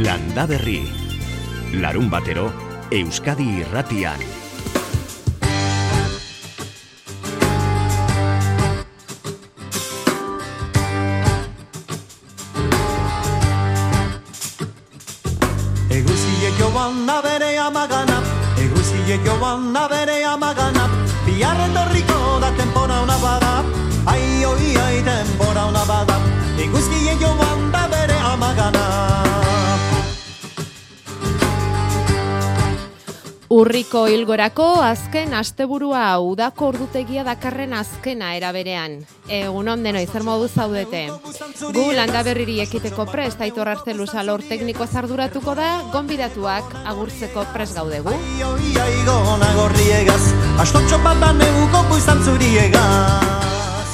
Landa Berri. Larun batero, Euskadi irratian. Eguziek joan da bere amagana Eguziek joan da Urriko hilgorako azken asteburua udako ordutegia dakarren azkena eraberean. Egun denoi zer modu zaudete. Gu landa berriri ekiteko prest aitor artelu salor tekniko zarduratuko da, gonbidatuak agurtzeko prest gaudegu. Ai, oi, ai, gona gorriegaz Astotxo bat da neguko puizan zuriegaz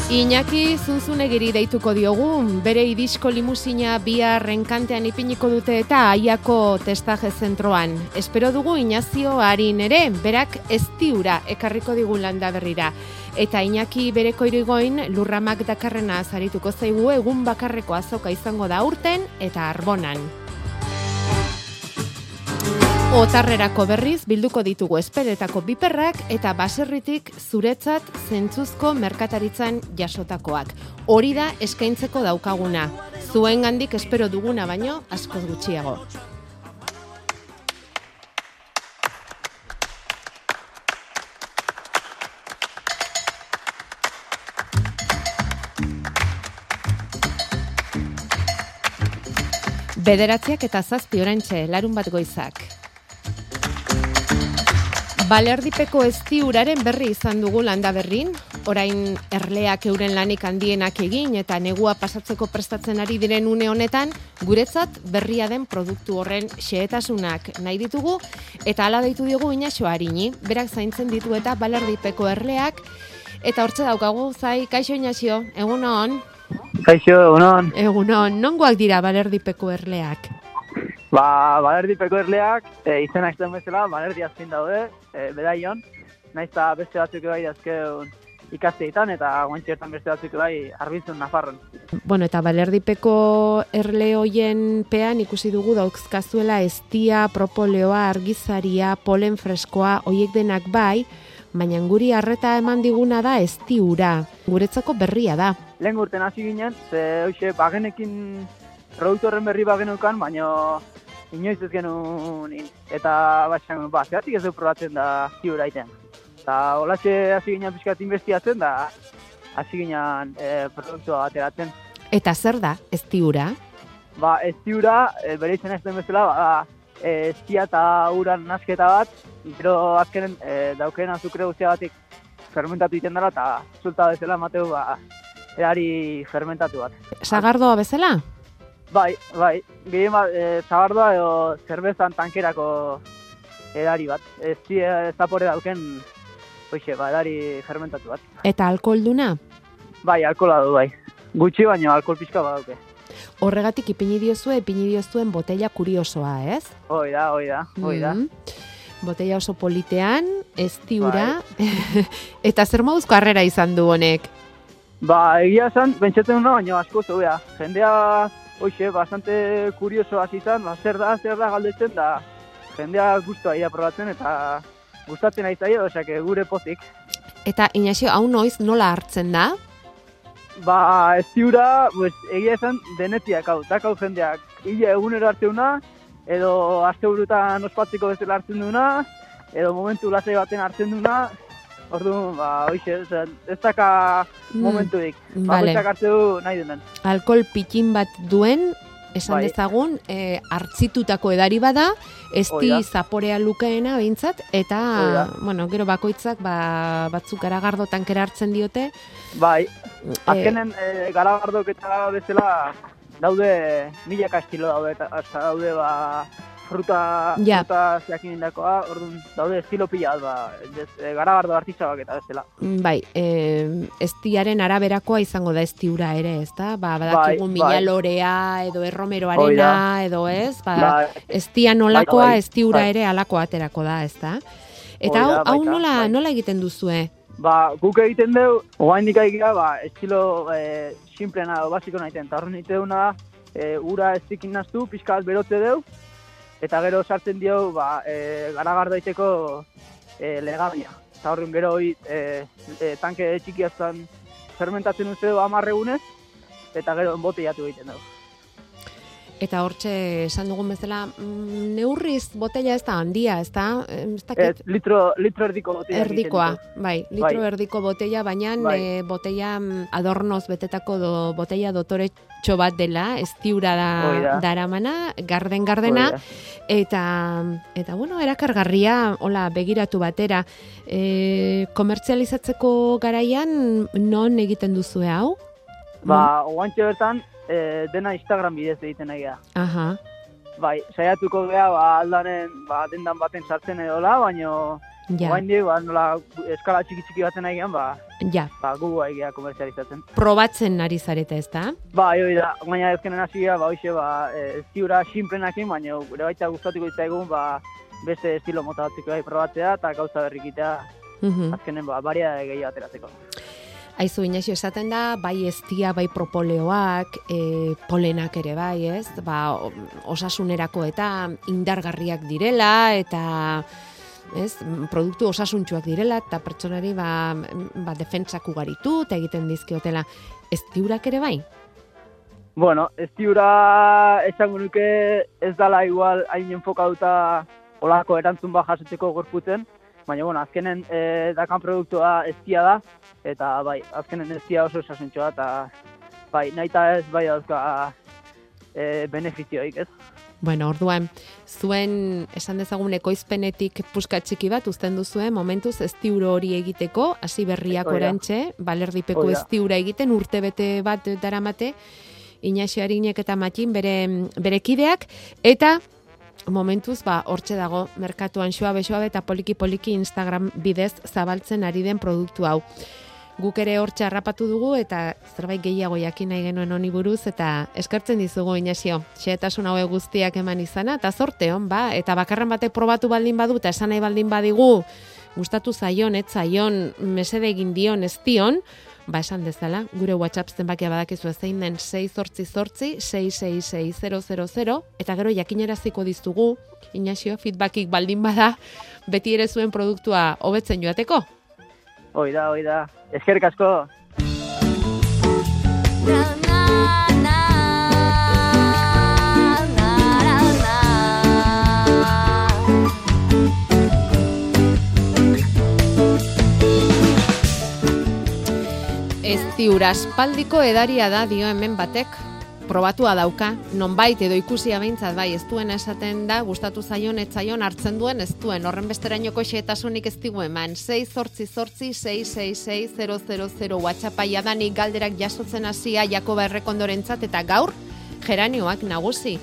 Iñaki zunzunegiri deituko diogu, bere idisko limusina bihar renkantean ipiniko dute eta aiako testaje zentroan. Espero dugu Inazio harin ere, berak estiura ekarriko digun landa berrira. Eta Iñaki bereko irigoin lurramak dakarrena zarituko zaigu egun bakarreko azoka izango da urten eta arbonan. Otarrerako berriz bilduko ditugu esperetako biperrak eta baserritik zuretzat zentzuzko merkataritzan jasotakoak. Hori da eskaintzeko daukaguna. Zuen gandik espero duguna baino askoz gutxiago. Bederatziak eta zazpi orantxe, larun bat goizak. Balerdipeko estiuraren berri izan dugu landa berrin, orain erleak euren lanik handienak egin eta negua pasatzeko prestatzen ari diren une honetan, guretzat berria den produktu horren xehetasunak nahi ditugu, eta ala deitu diogu inaxo harini, berak zaintzen ditu eta balerdipeko erleak, eta hortze daukagu, zai, kaixo inaxio, egun hon, Kaixo, egunon. egunon, nongoak dira balerdipeko erleak? Ba, balerdipeko erleak, e, izena izten bezala, balerdi azpin daude, e, bedaion. Naiz eta beste batzuk bai azkeun ikasteetan eta guantxertan beste batzuk bai arbintzun nafarron. Bueno, eta balerdipeko erle hoien pean ikusi dugu dauzkazuela estia, propoleoa, argizaria, polen freskoa, hoiek denak bai, baina guri harreta eman diguna da estiura. Guretzako berria da. Lehen urten hasi ginen, ze hoxe bagenekin produktu horren berri bagenukan, baina inoiz ez genuen. Eta batxan, ba, zeratik ez du probatzen da ziura iten. Eta holatxe hasi ginen pixkat investigatzen da hasi ginen e, produktua ateratzen. Eta zer da estiura? Ba, estiura, e, bere izena ez den bezala, ba, e, estia eta uran nasketa bat, gero azkenen e, dauken azukre guztia batik fermentatu egiten dela, eta zulta bezala mateu, ba, erari fermentatu bat. Sagardoa bezala? Bai, bai, gehien bat, e, zabardoa edo zerbezan tankerako edari bat. Ez e, zapore dauken, hoxe, ba, edari fermentatu bat. Eta alkoholduna? Bai, alkohola du, bai. Gutxi baino alkohol pixka badauke. Horregatik ipini diozue, ipini diozuen botella kuriosoa, ez? Hoi da, hoi da, hoi da. Mm. Botella oso politean, estiura, eta zer moduzko harrera izan du honek? Ba, egia esan, bentsatzen nuna, baina asko zeuea. Jendea, hoxe, bastante kurioso hasi izan, ba, zer da, zer da galdetzen, da jendea guztua ia probatzen, eta gustatzen ari zaio, osea, gure pozik. Eta Inaxio, hau noiz nola hartzen da? Ba, ez ziura, pues, egia esan, denetiak hau, dakau jendeak. Ile egunero hartzeuna, edo aste burutan ospatzeko bezala hartzen duna, edo momentu lasai baten hartzen duna, Orduan, ba, hoxe, osea, ez daka Mm, momentuik. vale. Bakoitzak hartu du nahi duen. Alkohol pikin bat duen, esan Bai. dezagun, e, hartzitutako edari bada, Hoi da. zaporea lukeena behintzat, eta, bueno, gero bakoitzak ba, batzuk garagardo tankera hartzen diote. Bai, e, azkenen e, garabardok eta bezala daude milaka estilo daude, eta daude ba, fruta, Ja. fruta zeakin orduan daude estilo pila bat, ba, ez, e, garabardo artizabak eta bezala. Bai, e, estiaren araberakoa izango da estiura ere, ez da? Ba, badakigu Bai, bai. lorea, edo erromeroarena, edo ez? Ba, Bai. estia nolakoa, Bai, bai, estiura bai. ere alako aterako da, ez da? Eta hau, hau nola, bai. nola egiten duzue? Ba, guk egiten dugu, oain nik aigira, ba, estilo e, simplena, basiko nahiten, eta horren egiten duguna, e, ura ez zikin naztu, pixka berotze deu, eta gero sartzen dio, ba, e, garagar daiteko e, legamia. Eta horren gero hori e, e, tanke txikiaztan fermentatzen uste du amarregunez, eta gero embotellatu egiten dugu. Eta hortxe esan dugun bezala, mm, neurriz botella ez da handia, ez da? Ez Ez, dakit, litro, litro erdiko botella. erdikoa, bai, litro Bai. erdiko botella, baina Bai. e, botella mm, adornoz betetako do, botella dotoretxo bat dela, ez tiura da, da. daramana, garden gardena, da. eta, eta bueno, erakargarria, hola, begiratu batera, e, komertzializatzeko garaian non egiten duzue hau? Ba, oantxe bertan, e, dena Instagram bidez egiten nahi da. Aha, Bai, saiatuko gea, ba, aldaren, ba, dendan baten sartzen edola, baino, ja, ja. ba, nola, eskala txiki txiki baten nahi gean, ba, ja, ba, gu gai gea komerzializatzen. probatzen ari zarete ez da? Ba, hoi da, baina ezkenen hasia, ba, hoxe, ba, e, ez ziura simplenakin, baina gure baita gustatuko itzaigun, ba, beste estilo mota batzuk bai probatzea, eta gauza berrikitea, Mhm. azkenen, ba, baria gehiago ateratzeko. Aizu, Inaxio, esaten da, bai estia, bai propoleoak, e, polenak ere bai, ez? Ba, osasunerako eta indargarriak direla, eta ez, produktu osasuntxuak direla, eta pertsonari ba, ba, defentsak ugaritu, eta egiten dizkiotela. Ez diurak ere bai? Bueno, ez diura esango nuke ez dala igual hain enfokatuta olako erantzun bat jasotzeko gorputzen, baina bueno, azkenen e, dakan produktua eztia da, eta bai, azkenen eztia oso esasuntxoa, eta bai, nahi eta ez bai dauzka e, benefizioik, ez? Bueno, orduan, zuen esan dezagun ekoizpenetik puska txiki bat uzten duzue, momentuz ez diuro hori egiteko, hasi berriak Hoi da. orantxe, balerdipeko Hoi da. ez diura egiten, urtebete bat daramate, Inaxio Arinek eta Matin bere, bere kideak, eta momentuz, ba, hortxe dago, merkatuan xoabe xoabe eta poliki-poliki Instagram bidez zabaltzen ari den produktu hau. Guk ere hortxe harrapatu dugu eta zerbait gehiago jakin nahi genuen honi buruz eta eskertzen dizugu Inaxio. Xehetasun haue guztiak eman izana eta zorte hon, ba, eta bakarren batek probatu baldin badu eta esan nahi baldin badigu gustatu zaion, ez zaion, mesede egin dion, ez dion, ba esan dezala, gure WhatsApp zenbakia badakizu zein den 6 zortzi zortzi 666000 eta gero jakineraziko dizugu, Inaxio, feedbackik baldin bada, beti ere zuen produktua hobetzen joateko. Hoi da, hoi da. Eskerrik asko. Ez diura aspaldiko edaria da dio hemen batek. Probatua dauka, nonbait edo ikusia behintzat bai ez duena esaten da, gustatu zaion, ez zaion, hartzen duen, ez duen, horren besterainoko xeetasunik ez digu eman, 6 zortzi zortzi 666 WhatsAppa jadanik galderak jasotzen hasia Jakoba errekondorentzat eta gaur geranioak nagusi.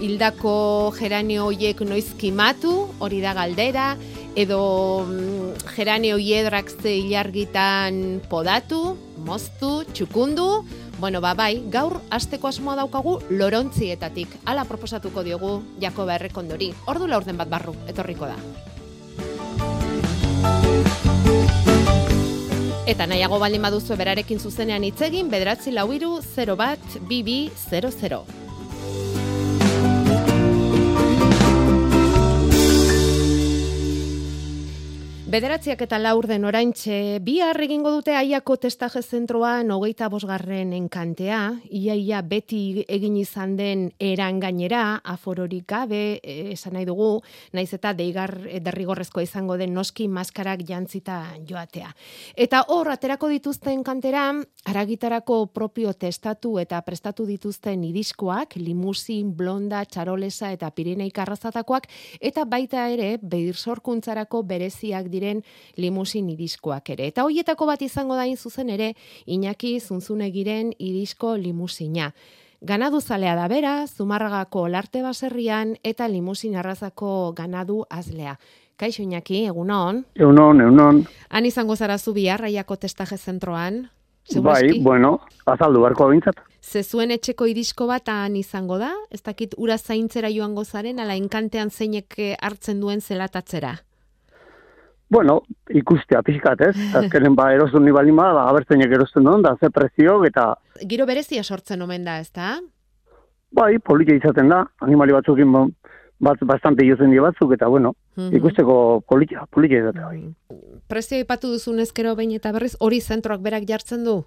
Hildako geranio hoiek noiz kimatu, hori da galdera, edo mm, geranio hiedrak ze ilargitan podatu, moztu, txukundu, Bueno, ba, bai, gaur asteko asmoa daukagu lorontzietatik. Hala proposatuko diogu Jakoba Errekondori. Ordu laurden bat barru, etorriko da. Eta nahiago baldin baduzu berarekin zuzenean hitz egin, bederatzi lau iru, 0 bat, bibi, 00. Bederatziak eta laur den oraintxe, bihar egingo dute aiako testaje zentroan hogeita bosgarren enkantea, iaia beti egin izan den eran gainera, afororik gabe, eh, esan nahi dugu, naiz eta deigar eh, derrigorrezkoa izango den noski maskarak jantzita joatea. Eta hor, aterako dituzten kantera, aragitarako propio testatu eta prestatu dituzten idiskoak, limusin, blonda, txarolesa eta pireneik arrazatakoak, eta baita ere, behirsorkuntzarako bereziak diren limusin idiskoak ere. Eta hoietako bat izango da zuzen ere, Iñaki Zunzunegiren idisko limusina. Ganadu zalea da bera, Zumarragako olarte baserrian eta limusin arrazako ganadu azlea. Kaixo Iñaki, egunon. Eunon, eunon. Han izango zara zu bihar raiako testaje zentroan. Bai, Segurazki? bueno, azaldu beharko bintzat. Ze zuen etxeko idisko bat han izango da? Ez dakit ura zaintzera joango zaren, ala enkantean zeinek hartzen duen zelatatzera. Bueno, ikustea pixkat, ez? Azkenen ba, erosten ni baldin bada, ba, abertzeinek erosten duen, da ze prezio, eta, Giro berezia sortzen omen da, ezta? Bai, politia izaten da, animali batzukin ba, bat, bastante jozen die batzuk, eta bueno, Mhm. ikusteko politia, politia izatea bai. Mm. Prezio ipatu duzun ezkero behin eta berriz, hori zentroak berak jartzen du?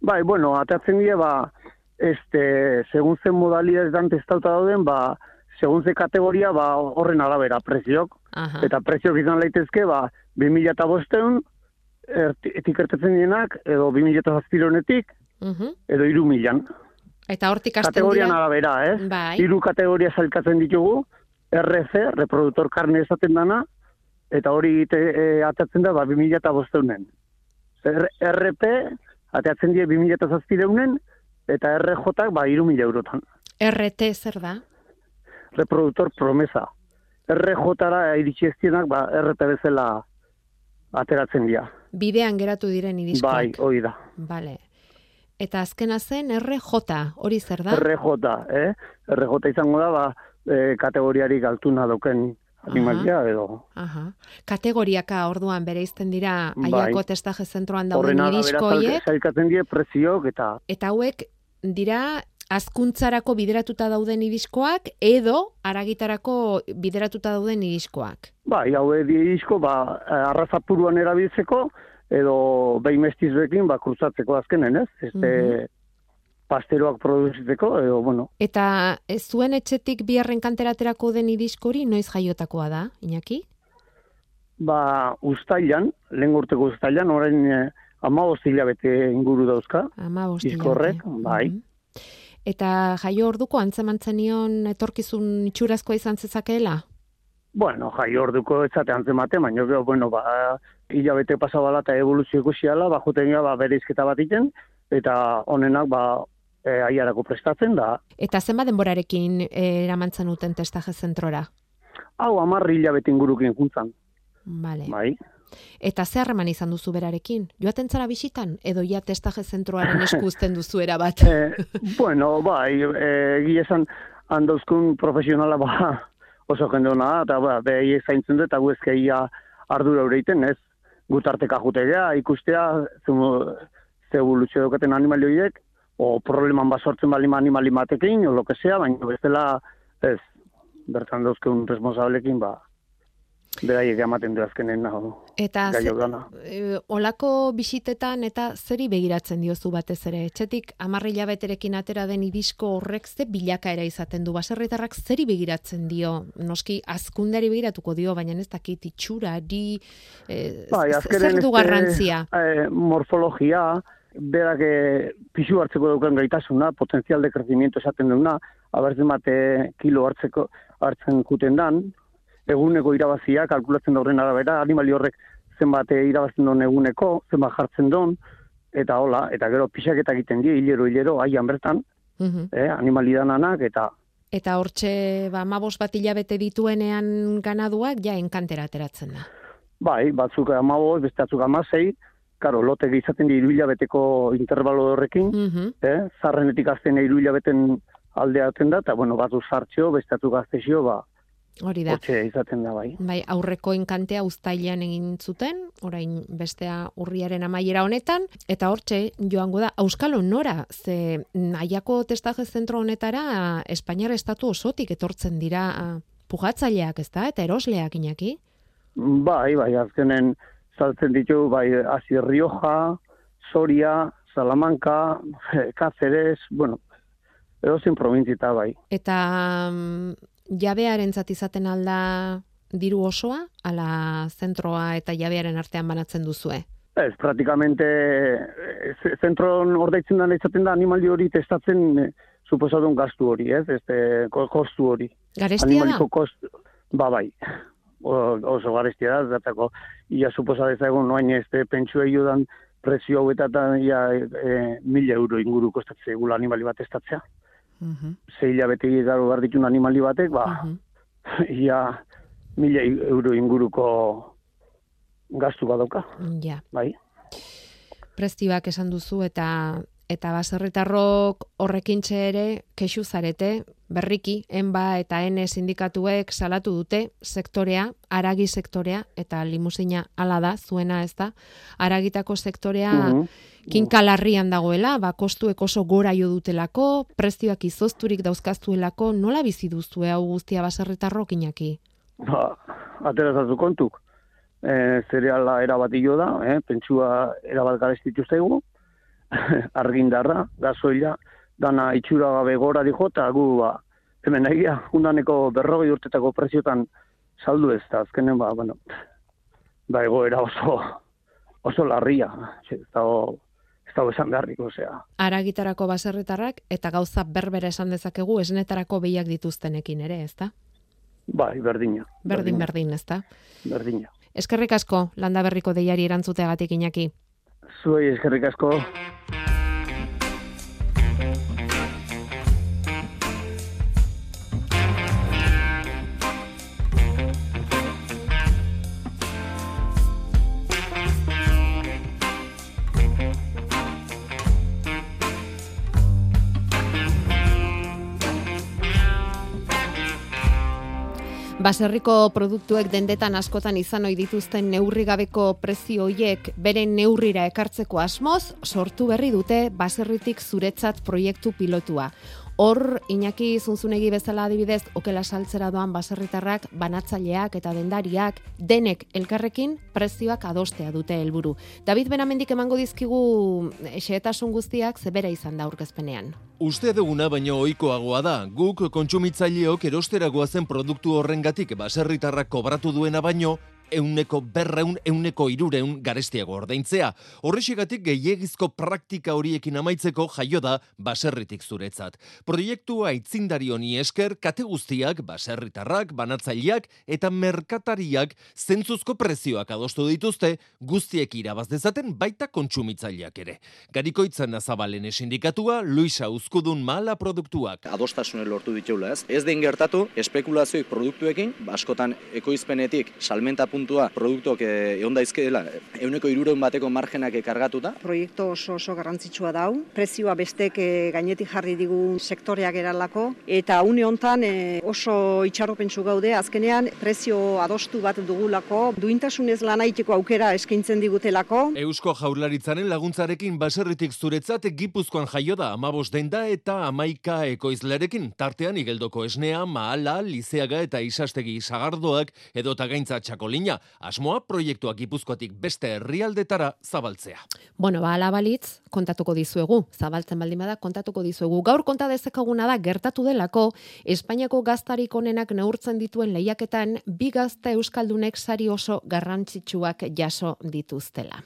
Bai, bueno, atatzen die, ba, este, segun zen modalidades testauta dauden, ba, segun ze kategoria, ba, horren arabera, preziok, Aha. eta preziok izan leitezke, ba, 2000 eta bosteun, etik ertetzen dienak, edo 2000 eta zazpironetik, Mhm. edo iru milan. Eta hortik hasten Kategorian dira? arabera, ez? Bai. Hiru kategoria salkatzen ditugu, RC, reproduktor karne esaten dana, eta hori e, atatzen da, ba, 2000 eta bosteunen. R, RP, atatzen die 2000 eta zazpireunen, eta RJ, ba, iru mila eurotan. RT zer da? Reproduktor promesa. RJ-ra iritsi ez dienak, ba, RP bezala ateratzen dira. Bidean geratu diren iriskoak. Bai, hori da. Vale. Eta azkena zen RJ, hori zer da? RJ, eh? RJ izango da, ba, e, kategoriarik altuna dauken animalia, edo... Aha. Kategoriaka orduan bereizten dira Bai. aiako testaje zentroan dauden Horren irisko hoiek, zailkatzen die preziok eta eta hauek dira azkuntzarako bideratuta dauden iriskoak edo aragitarako bideratuta dauden iriskoak. bai, hau isko ba arrazapuruan erabiltzeko edo behin ba kruzatzeko azkenen, ez? Este pasteroak produzitzeko edo bueno, Eta ez zuen etxetik biharren kanteraterako den iriskori noiz jaiotakoa da, Iñaki? ba ustailan, lehen urteko ustailan, orain eh, 15 hilabete inguru dauzka. Ama Iskorrek, bai. Eta jaio orduko antzemantzen nion etorkizun itxurazkoa izan zezakeela? Bueno, jai orduko etzate antzemate, baina gero, bueno, ba, hilabete pasabala eta evoluzio ikusiala, ba, juten ba, bere izketa bat iten, eta honenak, ba, e, aiarako prestatzen da. Eta zenbat denborarekin eh, eramantzen uten testaje zentrora? Hau, amarri hilabete ingurukin juntzan, Vale. bai. Eta zer harreman izan duzu berarekin? Joaten zara bisitan? Edo ja testaje zentroaren esku uzten duzu era bat? E, bueno, bai, e, egia esan, handauzkun profesionala, ba, oso da, eta ba, behi zaintzen dut, eta gu ezkeia ardura ureiten, ez? Gutarteka jutegea, ikustea, zu, ze evoluzio daukaten animali horiek, o probleman basortzen bali animali batekin, o lo que sea, baina bestela, ez, bertan dauzkeun responsablekin, ba, beraiek ematen du azkenen nago. Eta ze- e, olako bisitetan eta zeri begiratzen diozu batez ere? Etxetik amarri hilabeterekin atera den irisko horrek ze bilakaera izaten du? Baserritarrak zeri begiratzen dio? Noski azkundari begiratuko dio, baina ez dakit itxurari, e, Bai, zer du garrantzia? eh, morfologia, berak eh, pisu hartzeko daukan gaitasuna, potenzial de crecimiento esaten duna, abertzen bate kilo hartzeko hartzen juten dan, eguneko irabazia, kalkulatzen da horren arabera, animali horrek zenbat eh, irabazten duen eguneko, zenbat jartzen duen, eta hola, eta gero pixaketa egiten die, hilero, hilero, aian bertan, Mhm. eh, animali dananak, eta Eta hortxe, ba, mabos bat hilabete dituenean ganaduak, ja, enkantera ateratzen da. Bai, batzuk amaboz, beste batzuk amasei, karo, lote izaten di beteko intervalo horrekin, Mhm. eh? zarrenetik azten hilabeten aldeaten da, eta bueno, batzu sartxo, beste batzuk gaztexio, ba, Hori da. hortxe izaten da bai. Bai, aurreko enkantea uztailean egin zuten, orain bestea urriaren amaiera honetan, eta hortxe joango da, Auskalo nora, ze nahiako testaje zentro honetara Espainiar estatu osotik etortzen dira ah, pugatzaileak, ez da, eta erosleak inaki? Bai, bai, azkenen saltzen ditu, bai, Asi Rioja, Soria, Salamanca, Cáceres, bueno, edozein provintzita, bai. Eta mm, jabearen izaten alda diru osoa, ala zentroa eta jabearen artean banatzen duzue? Ez, praktikamente, eh, ze- zentron ordaitzen da izaten da animali hori testatzen eh, suposadun gastu hori, ez? Este, ko- kostu hori. Garestia da? Kostu, ba, bai. O, oso garestia da, zatako, ia suposa dezagun noain este pentsua dan prezio hauetatan ia e, mila euro inguru kostatzea gula animali bat testatzea. Mhm, Zei hilabete garo behar ditun animali batek, ba, mhm. ia mila euro inguruko gastu badauka, Ja. bai. prezioak esan duzu eta eta baserritarrok horrekintxe ere kexu zarete, berriki, enba eta ene sindikatuek salatu dute sektorea, aragi sektorea, eta limusina ala da, zuena ez da, aragitako sektorea mm kinkalarrian dagoela, ba, kostuek oso gora jo dutelako, prezioak izozturik dauzkaztuelako, nola bizi duzue hau guztia baserritarrok inaki? Ba, aterazatu kontuk. E, zereala erabat da, eh? pentsua erabat garestitu zaigu, argindarra, gasoila, dana itxura gabe gora dijo, eta gu, ba, hemen egia, undaneko berrogei urtetako preziotan saldu ez, eta azkenen, ba, bueno, ba, egoera oso, oso larria, ez dago, ez dago esan beharrik, osea. Aragitarako baserritarrak, eta gauza berbera esan dezakegu, esnetarako behiak dituztenekin ere, ez da? Bai, berdina. Berdin, berdin, ez da? Berdina. Eskerrik asko, landa berriko deiari erantzuteagatik inaki. Zuei, eskerrik asko. Baserriko produktuek dendetan askotan izan ohi dituzten neurrigabeko prezio hoiek beren neurrira ekartzeko asmoz sortu berri dute baserritik zuretzat proiektu pilotua. Hor, Iñaki Zunzunegi bezala adibidez, okela saltzera doan baserritarrak, banatzaileak eta dendariak, denek elkarrekin prezioak adostea dute helburu. David Benamendik emango dizkigu xehetasun guztiak zebera izan da aurkezpenean. Uste duguna baino ohikoagoa da, guk kontsumitzaileok erosteragoa zen produktu horrengatik baserritarrak kobratu duena baino, euneko berreun, euneko irureun garestiago ordaintzea. Horrexegatik gehiagizko praktika horiekin amaitzeko jaio da baserritik zuretzat. Proiektua itzindari honi esker, kate guztiak, baserritarrak, banatzaileak eta merkatariak zentzuzko prezioak adostu dituzte guztiek irabaz dezaten baita kontsumitzaileak ere. Garikoitzan azabalen esindikatua, Luisa Uzkudun mala produktuak. Adostasune lortu ditugula ez. Ez den gertatu, espekulazioik produktuekin, askotan ekoizpenetik salmenta puntua produktuak egon daizkeela, euneko irureun bateko margenak ekargatuta. Proiektu oso oso garrantzitsua dau, prezioa bestek eh, gainetik jarri digun sektoreak eralako, eta une hontan eh, oso itxarropentsu gaude, azkenean prezio adostu bat dugulako, duintasunez lanaiteko aukera eskaintzen digutelako. Eusko jaurlaritzaren laguntzarekin baserritik zuretzat gipuzkoan jaio da. Amabos denda eta amaika ekoizlerekin, tartean igeldoko esnea, maala, lizeaga eta isastegi sagardoak edota gaintza txakolina asmoa proiektuak Gipuzkoatik beste herrialdetara zabaltzea. Bueno, ba ala balitz kontatuko dizuegu, zabaltzen baldin bada kontatuko dizuegu. Gaur konta dezakaguna da gertatu delako Espainiako gaztarik onenak neurtzen dituen lehiaketan bi gazta euskaldunek sari oso garrantzitsuak jaso dituztela.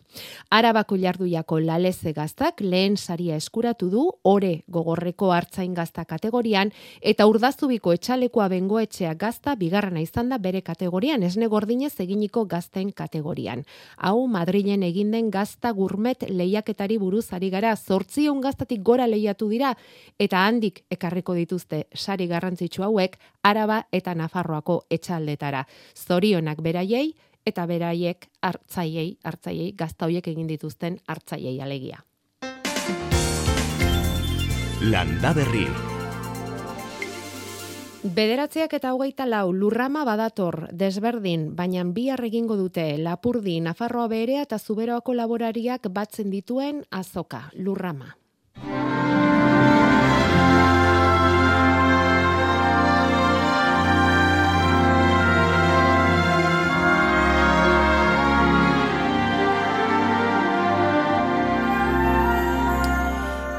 Arabako jarduiako laleze gaztak lehen saria eskuratu du ore gogorreko hartzain gazta kategorian eta urdazubiko etxalekoa bengoetxea gazta bigarrena izan da bere kategorian esne gordinez eginiko gazten kategorian. Hau Madrilen egin den gazta gurmet lehiaketari buruz ari gara, zortzion gaztatik gora lehiatu dira, eta handik ekarriko dituzte sari garrantzitsu hauek, araba eta nafarroako etxaldetara. Zorionak beraiei, eta beraiek hartzaiei, hartzaiei, gazta hoiek egin dituzten hartzaiei alegia. Landa berri. Bederatzeak eta hogeita lau lurrama badator desberdin, baina bihar egingo dute Lapurdi, Nafarroa berea eta Zuberoako laborariak batzen dituen azoka, lurrama.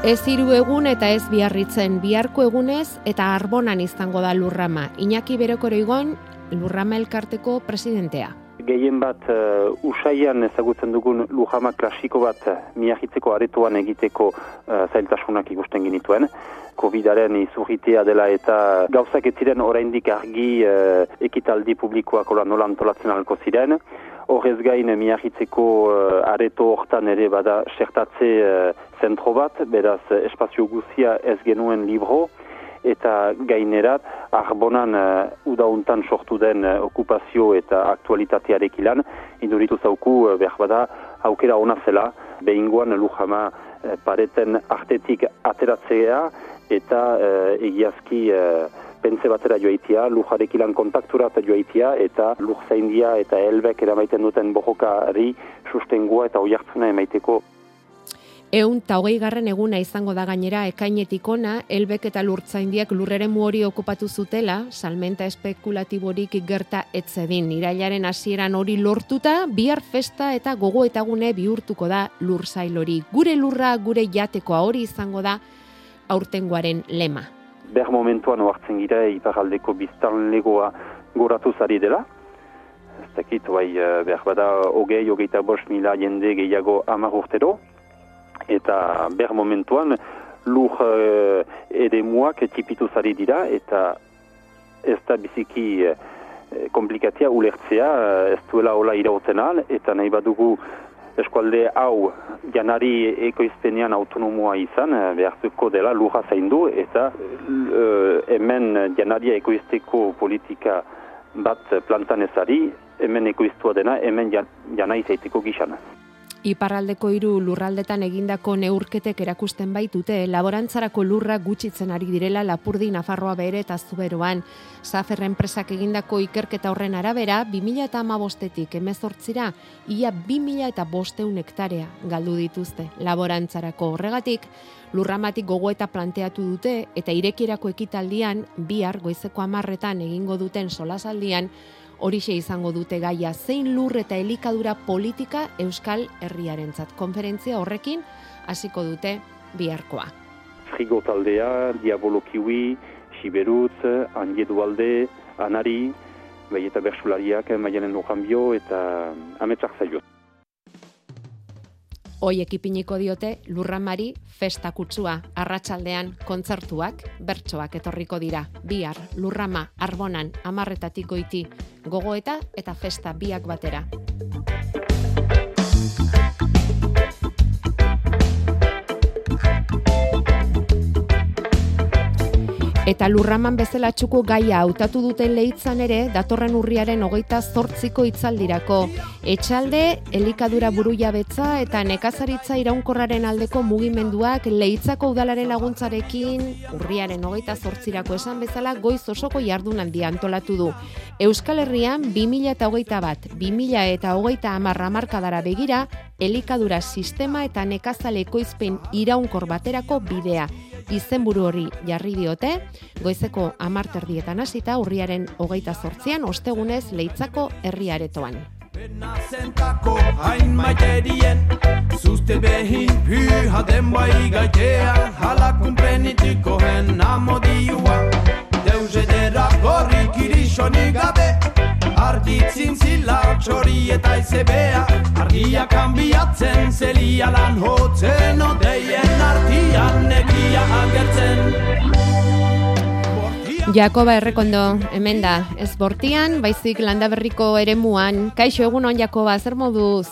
Ez hiru egun eta ez biarritzen biharko egunez eta arbonan izango da lurrama. Iñaki Berokoroigon lurrama elkarteko presidentea. Gehien bat uh, usaian ezagutzen dugun lujama klasiko bat uh, miahitzeko aretoan egiteko uh, zailtasunak ikusten genituen. Covidaren izurritea dela eta gauzak ez ziren oraindik argi uh, ekitaldi publikoak nola antolatzen alko ziren. Horrez gain miahitzeko uh, areto hortan ere bada sertatze zentro bat, beraz espazio guzia ez genuen libro, eta gainerat, arbonan uh, udauntan sortu den uh, okupazio eta aktualitatearek ilan, induritu zauku uh, behar bada aukera ona zela, behingoan lujama eh, pareten artetik ateratzea eta eh, egiazki eh, pentze batera joaitia, lujarek ilan kontakturat joaitia eta lur zaindia eta helbek eramaiten duten bohokari sustengua eta oiartzuna emaiteko Eun ta hogei garren eguna izango da gainera ekainetik ona, elbek eta lurtzaindiak lurreren hori okupatu zutela, salmenta espekulatiborik gerta etzedin. Irailaren hasieran hori lortuta, bihar festa eta gogo eta gune bihurtuko da lurzail hori. Gure lurra, gure jatekoa hori izango da aurtengoaren lema. Ber momentuan oartzen gira, iparaldeko biztan legoa goratu zari dela. Ez dakit, bai, eh, behar bada, hogei, hogeita bost mila jende gehiago amar urtero, eta ber momentuan lur uh, eremuak tipitu zari dira eta ez da biziki uh, komplikatia ulertzea ez duela hola irauten al eta nahi badugu eskualde hau janari ekoiztenean autonomoa izan uh, behartuko dela lurra zaindu eta uh, hemen janaria ekoizteko politika bat plantan ezari hemen ekoiztua dena hemen janai zaiteko gixana. Iparraldeko hiru lurraldetan egindako neurketek erakusten baitute laborantzarako lurra gutxitzen ari direla Lapurdi Nafarroa bere eta Zuberoan. Safer enpresak egindako ikerketa horren arabera 2015etik 18 ia 2500 hektarea galdu dituzte laborantzarako horregatik lurramatik gogo eta planteatu dute eta irekirako ekitaldian bihar goizeko 10 egingo duten solasaldian horixe izango dute gaia zein lur eta elikadura politika Euskal Herriarentzat. Konferentzia horrekin hasiko dute biharkoa. Frigo taldea, Diabolo Kiwi, Siberutz, Angiedu Alde, Anari, bai eta bersulariak, Maianen Ojanbio eta Ametsak Zaio. Hoi ekipiniko diote lurramari festa kutsua, arratsaldean kontzertuak, bertsoak etorriko dira. Bihar lurrama arbonan amarretatik goiti, gogoeta eta festa biak batera. Eta lurraman bezala txuko gaia hautatu duten lehitzan ere, datorren urriaren hogeita zortziko itzaldirako. Etxalde, elikadura buru jabetza eta nekazaritza iraunkorraren aldeko mugimenduak lehitzako udalaren laguntzarekin urriaren hogeita zortzirako esan bezala goiz osoko jardunaldi antolatu du. Euskal Herrian 2000 eta hogeita bat, 2000 eta hogeita amarra markadara begira, elikadura sistema eta nekazale ekoizpen iraunkor baterako bidea izenburu hori jarri diote, goizeko amarterdietan hasita urriaren hogeita zortzian, ostegunez leitzako herriaretoan. Zentako hain maiterien, zuzte behin pyha den bai gaitea, halakun penitiko hen amodiua, deuze dera gorri kirisonik gabe, arditzin zila txori eta izebea Argia kanbiatzen zelia lan hotzen Odeien artian negia agertzen Jakoba errekondo, hemen da, ez bortian, baizik landaberriko ere muan. Kaixo, egun on, Jakoba, zer moduz?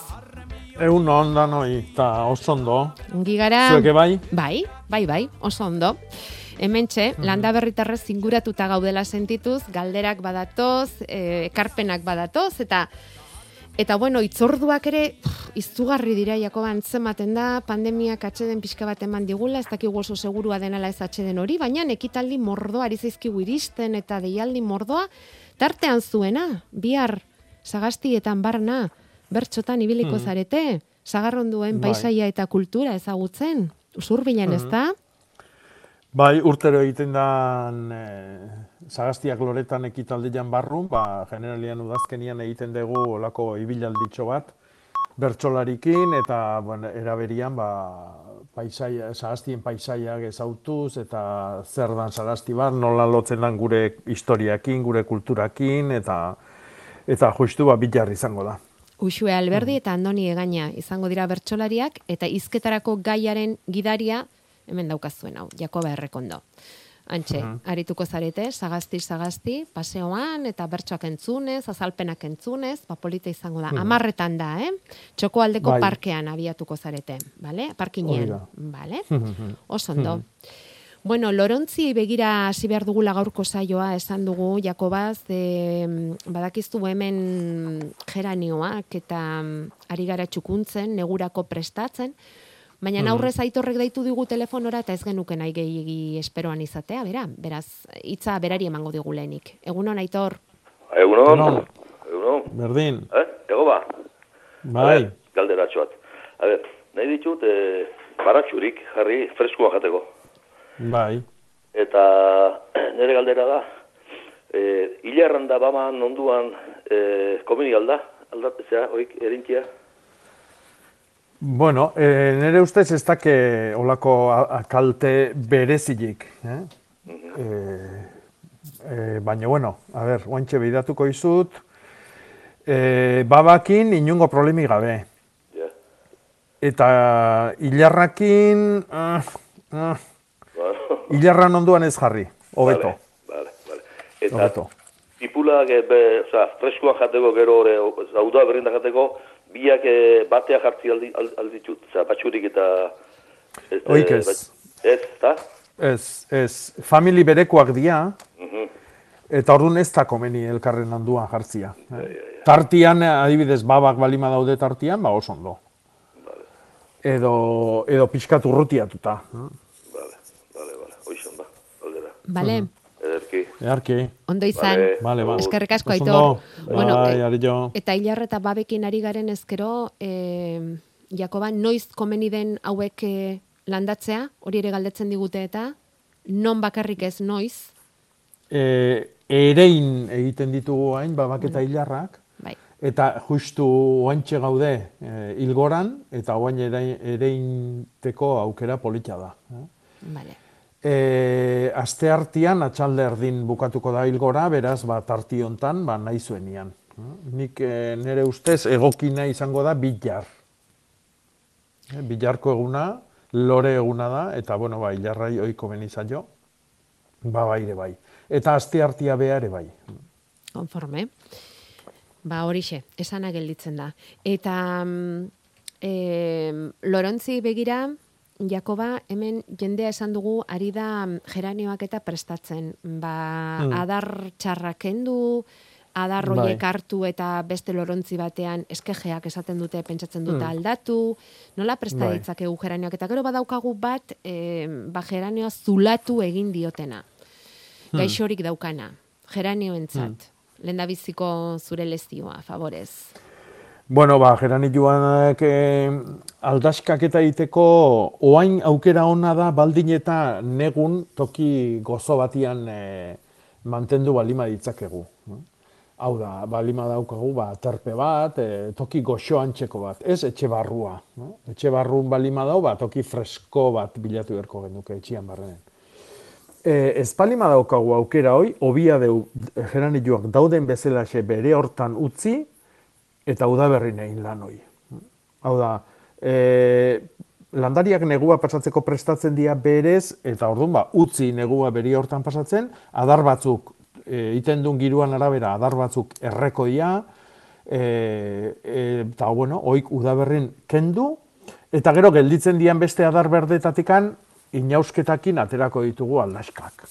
Egun on, da noi, eta oso ondo. Gigara... Zueke bai? Bai, bai, bai, oso ondo. Hementxe, mm -hmm. landa berritarrez zinguratuta gaudela sentituz, galderak badatoz, e, ekarpenak badatoz, eta eta bueno, itzorduak ere izugarri dira Jakoban zenbaten da, pandemiak atxeden pixka bat eman digula, ez dakigu oso segurua denala ez atxeden hori, baina ekitaldi mordoa ari zaizkigu iristen eta deialdi mordoa, tartean zuena, bihar sagastietan barna, bertxotan ibiliko mm -hmm. zarete, zagarronduen bai. paisaia eta kultura ezagutzen, usurbilen mm ez da? Bai, urtero egiten da e, zagaztiak loretan ekitaldian barru, ba, generalian udazkenian egiten dugu olako ibilalditxo bat, bertsolarikin eta bueno, eraberian ba, paisaia, zagaztien paisaiak ezautuz eta zer dan zagazti bat, nola lotzen dan gure historiakin, gure kulturakin eta eta justu ba, bilarri izango da. Uxue Alberdi eta Andoni Egaina izango dira bertsolariak eta izketarako gaiaren gidaria hemen daukazuen hau, Jakoba Errekondo. Antxe, uh arituko zarete, sagazti, sagazti, paseoan, eta bertsoak entzunez, azalpenak entzunez, ba, polita izango da. Uh Amarretan da, eh? Txoko aldeko bai. parkean abiatuko zarete, bale? Parkinean, bale? Osondo. Bueno, Lorontzi begira hasi behar dugula gaurko saioa esan dugu Jakobaz, e, badakiztu hemen geranioak eta ari gara txukuntzen, negurako prestatzen, Baina Mhm. aurrez aitorrek daitu digu telefonora eta ez genuke nahi gehiagi esperoan izatea, bera, beraz, hitza berari emango digu lehenik. Egunon, aitor? Egunon, Egunon. egunon, Berdin, eh? Ego ba? bai, Galderatxo bat. A ber, nahi ditut, e, baratxurik jarri freskua jateko. bai. Eta nire galdera da, e, hilarran da baman onduan e, komeni alda, aldatzea, oik, erintia. Bueno, e, nire ustez ez dake olako kalte berezilik. Eh? E, e, baina, bueno, a ber, oantxe behidatuko izut, e, babakin inungo problemi gabe. Ja. Eta hilarrakin, ah, ah, Bueno, hilarran onduan ez jarri, hobeto. Vale, vale. Eta Hobeto. tipulak, be, oza, freskuan jateko gero ore, zauda berrinda jateko, biak e, batea jartzi aldi, al- alditut, oza, batxurik eta... Ez, Oik ez. bat- Ez, eta? Ez, ez, famili berekoak dira, Mhm. Eta orduan ez da komeni elkarren handuan jartzia. eh. Tartian, adibidez, babak balima daude tartian, ba oso ondo. Edo, edo pixkat urrutiatuta. eh. Vale, vale, vale. Hoixan ba, aldera. Bale, Ederki. Earki. ondo izan. Vale. Bale, ba. Eskerrik asko, Aitor. Bueno, bai, e- jo. Eta hilar eta babekin ari garen ezkero, e, Jakoba, noiz komeni den hauek e, landatzea, hori ere galdetzen digute eta, non bakarrik ez noiz, E, erein egiten ditugu hain, babak eta hilarrak. bai. Eta justu oantxe gaude e, ilgoran, eta oain erein, ereinteko aukera polita da. eh. Vale. E, aste hartian, atxalde erdin bukatuko da hilgora, beraz, ba, tarti hontan, ba, nahi zuenian. Nik e, nire ustez egokina izango da bilar. E, bilarko eguna, lore eguna da, eta, bueno, ba, hilarrai oiko benizaio, ba, bai ere bai. Eta aste hartia bea ere bai. Konforme. Ba, horixe, esana gelditzen da. Eta mm, em, Lorontzi begira, Jakoba, hemen jendea esan dugu ari da mm, geranioak eta prestatzen. Ba, Mm. adar txarrak kendu, adar Bai. horiek hartu eta beste lorontzi batean eskejeak esaten dute, pentsatzen dute Mm. aldatu. Nola presta Bai. ditzakegu geranioak? Eta gero badaukagu bat, em, ba, geranioa zulatu egin diotena. Hmm. Gaixorik daukana, geranioentzat. Lendabiziko zure lezioa, favorez. Bueno, ba, geranioak eh, aldaskak eta egiteko oain aukera ona da baldin eta negun toki gozo batian eh, mantendu balima ditzakegu. Hau da, balima daukagu, ba, terpe bat, eh, toki goxo antxeko bat, ez etxe barrua. No? Etxe barrun balima dau, ba, toki fresko bat bilatu beharko genuke etxian barrenen. E, ez palima daukagu aukera hoi, obia deu geranioak dauden bezalaxe bere hortan utzi, eta udaberrin egin lan hoi. Hau da, e, landariak negua pasatzeko prestatzen dira berez, eta orduan ba, utzi negua beri hortan pasatzen, adar batzuk, e, iten duen giruan arabera, adar batzuk erreko dira, e, e, eta bueno, oik udaberrin kendu, eta gero gelditzen dian beste adar berdetatikan, inausketakin aterako ditugu aldaskak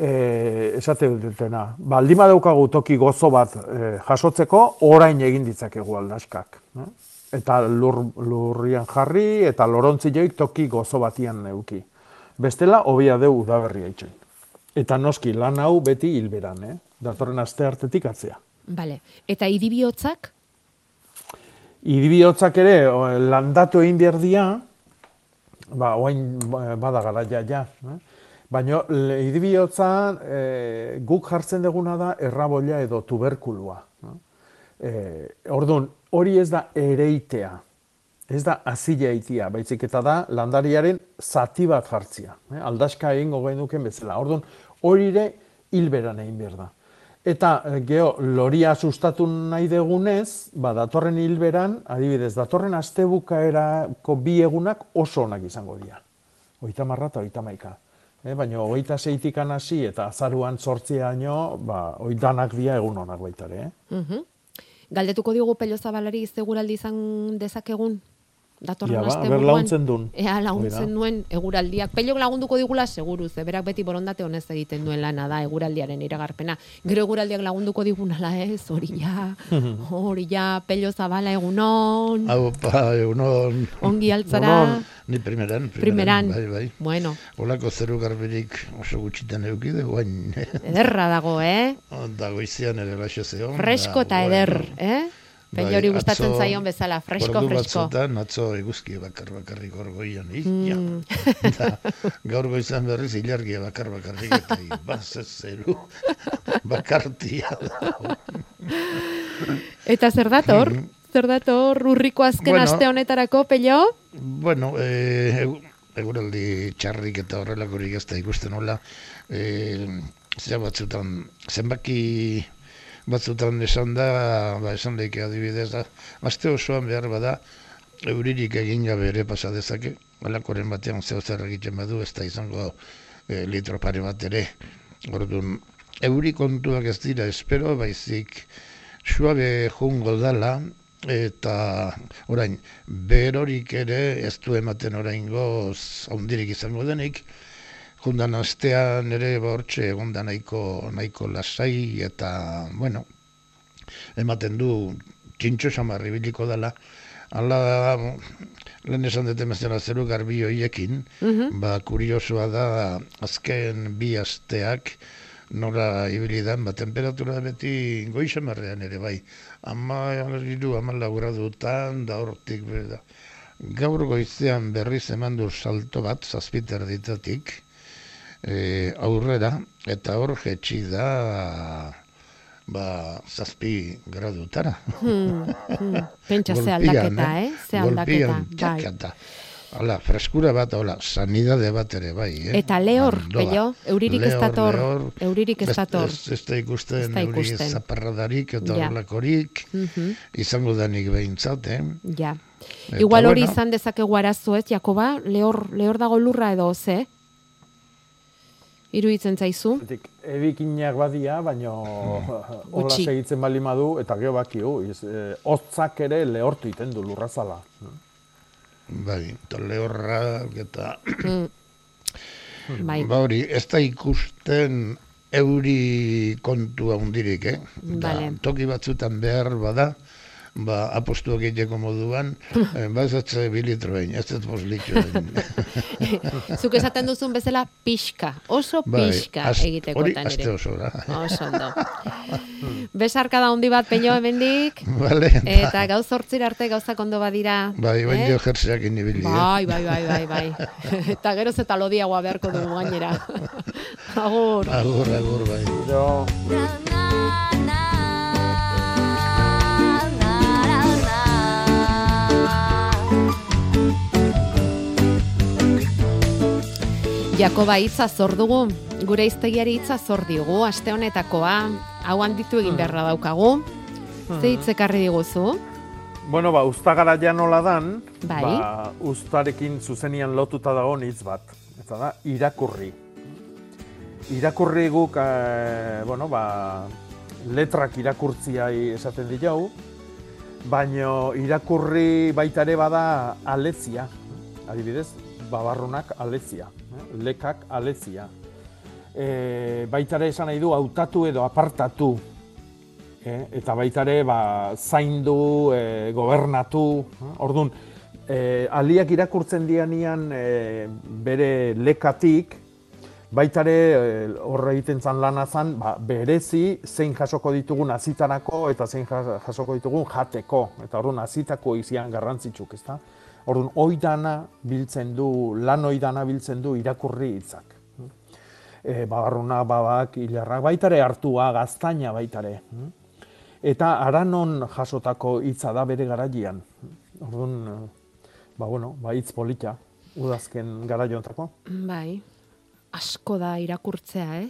e, esate dutena, baldima daukagu toki gozo bat e, jasotzeko, orain egin ditzakegu aldaskak. No? Eta lur, lurrian jarri eta lorontzi joik toki gozo batian neuki. Bestela, hobia deu udaberria itxoin. Eta noski, lan hau beti hilberan, eh? datorren aste hartetik atzea. Bale. Eta idibiotzak, Idibiotzak ere landatu egin behar dia, ba, oain ba- bada garaia ja. Eh? Baina idibihotza e, guk jartzen duguna da errabolla edo tuberkulua. No? E, orduan, hori ez da ereitea, ez da azila eitia, baizik eta da landariaren zati bat jartzia. Eh? Aldaska egingo genuken bezala. Orduan, hori ere hilberan egin behar da. Eta eh, geho, loria sustatu nahi degunez, ba, datorren hilberan, adibidez, datorren astebukaerako bi egunak oso onak izango dira. Oita marra eta oita maika. Eh, baina hogeita zeitikan hasi eta azaruan sortziaino, ba, oitanak dia egun onak baita ere. Eh? Mhm. galdetuko diogu pello zabalari zeguraldi izan dezakegun? Datorren Ja, ba, aste ber laguntzen duen. Ea da. duen eguraldiak. Pelok lagunduko digula seguru, ze berak beti borondate honez egiten duen lana da eguraldiaren iragarpena. Gero eguraldiak lagunduko digunala ez, hori ja, hori ja, pello zabala egunon, Hau, pa, egunon. ongi altzara. Ni primeran, Primeran. Bai, bai. Bueno, Olako zeru garbirik oso gutxitan eukide, guain. ederra dago, eh? da goizian ere laixo zeon. Fresko eta eder, eh? Pello hori gustatzen zaion bezala, fresko, fresko. batzutan, atzo eguzki bakar bakarrik orgoian, Mm. Da, gaur goizan berriz ilargia bakar bakarrik eta ibaz ez zeru bakartia da. Eta zer dator? Zer dator urriko azken Bueno. aste honetarako, Pello? Bueno, egu- eguraldi txarrik eta horrelakorik ez da ikusten hola. Eh, zera batzutan, zenbaki batzutan esan da, ba, esan leike adibidez da, aste osoan behar bada, euririk egin gabe ere pasa dezake, balakoren batean zeo zer egiten badu, ez da izango eh, litro pare bat ere. Orduan, euri kontuak ez dira, espero, baizik, suabe jungo dala, eta orain, berorik ere ez du ematen orain goz haundirik izango denik, jundan astean ere bortxe egonda nahiko, nahiko lasai eta, bueno, ematen du txintxo samarri biliko dela, Hala, lehen esan dute bezala zeru garbi hoiekin, Mhm. ba, kuriosoa da azken bi asteak nora ibili dan, ba, temperatura beti goixamarrean ere bai. Ama, iru, ama gradutan, da hortik, da. Gaur goizean berriz eman du salto bat, zazpiter ditatik, e, aurrera, eta hor jetxi da, ba, zazpi gradutara. Hmm, hmm. Pentsa ze aldaketa, eh? Ze aldaketa, Golpian, bai. Hala, freskura bat, hola, sanidade bat ere bai, eh? Eta lehor. Pello, euririk ez dator, euririk ez dator. Ez, ez da ikusten, Ez da euri ikusten. zaparradarik eta Ja. horrelakorik, Mhm. izango danik behintzat, eh? Ja. Eta Igual hori bueno. izan dezakegu arazo ez, Jakoba? Lehor, lehor dago lurra edo, ze? Iruditzen zaizu? Zetik, ebikinak badia, baino hola segitzen bali madu, eta gero bakiu, iz, eh, hotzak ere lehortu iten du lurrazala. Bai, eta lehorra, eta... Mm. Bai. Ba hori, ez da ikusten euri kontua hundirik, eh? Da, Vale. toki batzutan behar bada, ba, apostuak egiteko moduan, eh, ba ez ez bilitroen, ez ez bos litroen. Zuk esaten duzun bezala pixka, oso Bai, pixka ast- egitekotan hori ere. aste osora. Oso ondo. Besarka da handi bat peño hemendik. Vale, Eta gauz hortzira arte gauzak ondo badira. Bai, bain eh? jo jertzeak inibili, eh? Bai, bai, bai, bai, bai. eta geroz eta lodiagoa beharko dugu gainera. Agur. Agur, agur, bai. Jo, Jakoba hitza zor dugu, gure iztegiari hitza zor digu, aste honetakoa, hau handitu egin beharra daukagu. Ze hitz ekarri diguzu? Bueno, ba, ustagara ja nola dan, Bai. ba, ustarekin zuzenian lotuta dago hitz bat. Eta da, irakurri. Irakurri guk, eh, bueno, ba, letrak irakurtziai esaten ditugu, baino irakurri baita ere bada alezia. Adibidez, babarrunak alezia, eh? Lekak alezia. E, baita ere esan nahi du hautatu edo apartatu eh? eta baita ere ba, zaindu, e, gobernatu, orduan, e, aliak irakurtzen dianian e, bere lekatik, baita ere e, horre egiten zan lana zan, ba, berezi zein jasoko ditugun azitarako eta zein jas- jasoko ditugun jateko. Eta orduan azitako izian garrantzitsuk, ezta? Orduan, oidana biltzen du, lan oidana biltzen du irakurri hitzak. E, babarruna, babak, hilarrak, baitare hartua, gaztaina baitare. Eta aranon jasotako hitza da bere garaian. Orduan, ba bueno, ba hitz polita, udazken garaiontako. Bai, asko da irakurtzea, eh?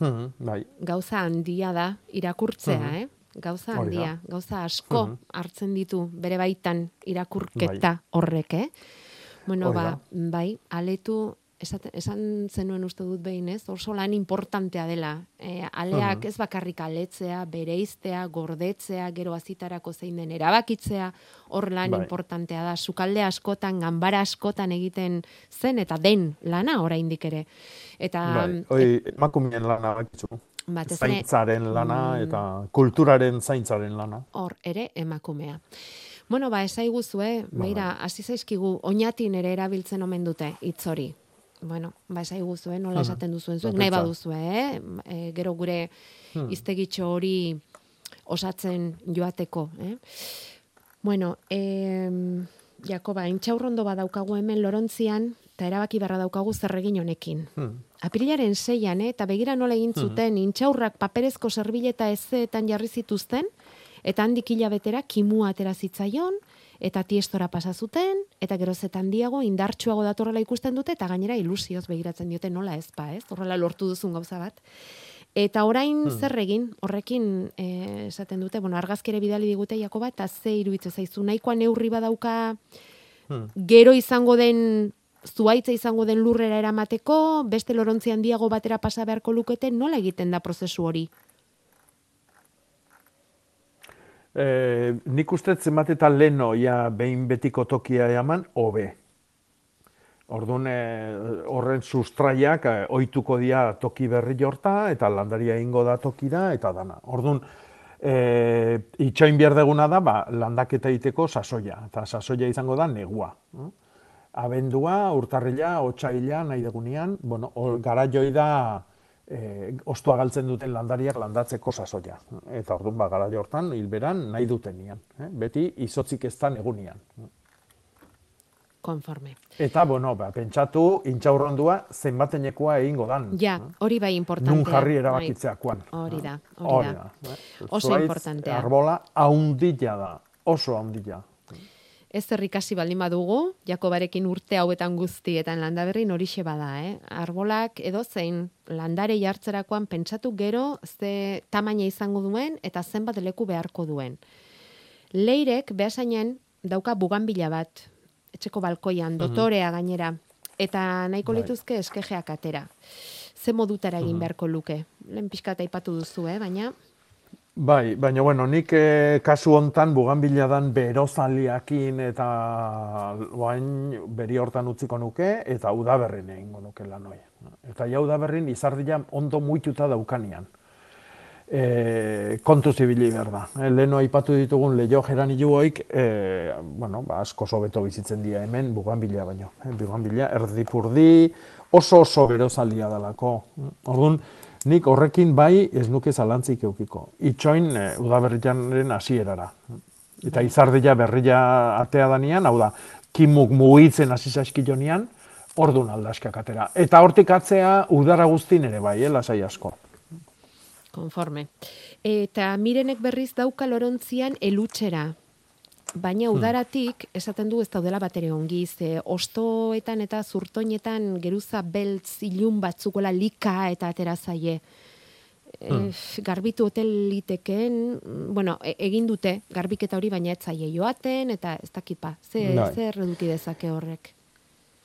Mhm, bai. Gauza handia da irakurtzea, Mhm. eh? Gauza handia, gauza asko Mhm. hartzen ditu bere baitan irakurketa Bai. horrek, eh? Bueno, Hori ba, bai, aletu esaten, esan zenuen uste dut behin, ez? Oso lan importantea dela. E, aleak Mhm. ez bakarrik aletzea, bereiztea, gordetzea, gero azitarako zein den erabakitzea, hor lan Bai. importantea da. Sukalde askotan, ganbara askotan egiten zen, eta den lana oraindik ere. Eta Bai, hoi, emakumeen lana bakizu. Batez Zaintzaren lana Mm. eta kulturaren zaintzaren lana. hor ere emakumea. Bueno, ba, esaiguzue, Ba, beira, hasi zaizkigu, oinatin ere erabiltzen omen dute hitz hori. Bueno, ba, esaiguzue, nola esaten duzuen zuek, Ba, nahi baduzue, eh? E, gero gure Hmm. iztegitxo hori osatzen joateko, eh? Bueno, eh, Jakoba, intxaurrondo badaukagu hemen Lorontzian, eta erabaki barra daukagu zer egin honekin. Hmm. Apirilaren seian, eh, eta begira nola egin Mhm. zuten, intxaurrak paperezko zerbileta ezeetan jarri zituzten, eta handik hilabetera kimua atera zitzaion, eta tiestora pasa zuten, eta geroz eta handiago indartsuago datorrela ikusten dute, eta gainera ilusioz begiratzen diote nola ez ba, ez? Horrela lortu duzun gauza bat. Eta orain Hmm. zer egin, horrekin eh, esaten dute, bueno, argazkere bidali digute Jakoba, eta ze iruditzen zaizu, nahikoa neurri badauka Hmm. gero izango den zuaitza izango den lurrera eramateko, beste lorontzi handiago batera pasa beharko lukete, nola egiten da prozesu hori? E, nik uste zenbat eta leno ja behin betiko tokia eman, hobe. Orduan, e, horren sustraiak e, ohituko dira toki berri jorta, eta landaria ingo da tokira, eta dana. Orduan, e, itxoin behar deguna da, ba, landaketa egiteko sasoia, eta sasoia izango da negua. mm? Abendua, urtarrila, otxaila, nahi degunean, bueno, hor garaioi da, e, ostua galtzen duten landariak landatzeko sasoia. Eta orduan, ba, gara hortan, hilberan nahi dutenian. Eh? Beti izotzik ez da negunian. Konforme. Eta, bueno, ba, pentsatu, intxaurrondua zenbatenekoa egingo dan. Ja, hori bai importantea. Nun jarri bai. erabakitzeakoan. Hori da, hori, Hori da. da. eh? Oso importantea. Arbola haundila da, oso haundila. Ez ikasi baldin badugu, Jakobarekin urte hauetan guztietan landaberrin horixe bada, eh? Arbolak edo zein landare jartzerakoan pentsatu gero ze tamaina izango duen eta zenbat leku beharko duen. Leirek behasainen dauka buganbila bat, etxeko balkoian, dotorea gainera, eta nahiko Bai. lituzke eskejeak atera. Ze modutara egin Mhm. beharko luke? Lehen pixka aipatu duzu, eh? baina Bai, baina bueno, nik eh, kasu hontan buganbila dan berozaliakin eta oain beri hortan utziko nuke eta udaberrin egingo nuke lan hoi. Eta ja udaberrin izardia ondo muituta daukanian. E, kontu zibili behar da. E, leheno aipatu ditugun leio geraniluoik, e, bueno, ba, asko sobeto bizitzen dira hemen buganbila baino. E, buganbila erdipurdi, oso oso berozalia dalako. Orduan, nik horrekin bai ez nuke zalantzik eukiko. Itxoin e, udaberriaren hasierara. Eta izardia berria atea danian, hau da, kimuk mugitzen hasi zaizkilonian, ordun aldaskak atera. Eta hortik atzea udara guztin ere bai, eh, asko. Konforme. Eta mirenek berriz dauka lorontzian elutxera. Baina Hmm. udaratik esaten du ez daudela batere ongi, ze ostoetan eta zurtoinetan geruza beltz ilun batzukola lika eta atera zaie. Hmm. Eh, garbitu hotel liteken, bueno, e- egin dute garbiketa hori baina ez zaie joaten eta ez dakipa. Ze, Bai. zer eduki dezake horrek?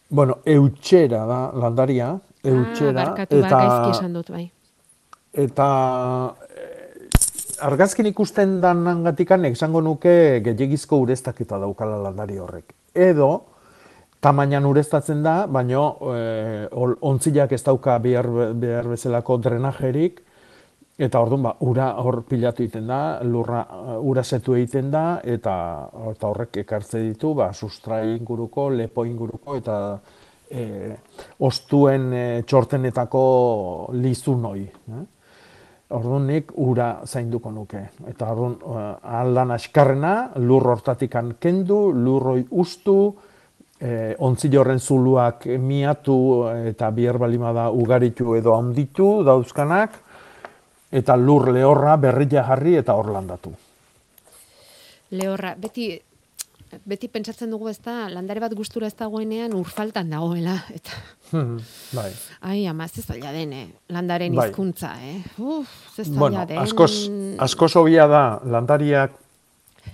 Bueno, eutxera da landaria, eutxera. Ah, barkatu, ba, gaizki esan dut, bai. Eta eh, argazkin ikusten danangatikan esango nuke gehiagizko ureztaketa daukala landari horrek. Edo, tamainan ureztatzen da, baino eh, ol- ontzilak ez dauka behar, behar bezalako drenajerik, eta orduan ba, ura hor pilatu egiten da, lurra eh, ura setu egiten da, eta, eta horrek ekartze ditu, ba, sustrai inguruko, lepo inguruko, eta eh, ostuen eh, txortenetako lizun hoi. Eh? Orduan nik ura zainduko nuke. Eta orduan uh, aldan askarrena, lur hortatikan kendu, lurroi ustu, eh, ontzi horren zuluak miatu eta biher balima da ugaritu edo handitu dauzkanak, eta lur lehorra berria jarri eta hor landatu. Lehorra, beti beti pentsatzen dugu ez da, landare bat gustura ez dagoenean urfaltan dagoela. Eta, bai. ai, ama, ze zaila den, eh? landaren Bai. hizkuntza, eh? Uf, ze zaila Bueno, den. askoz, askoz hobia da landariak,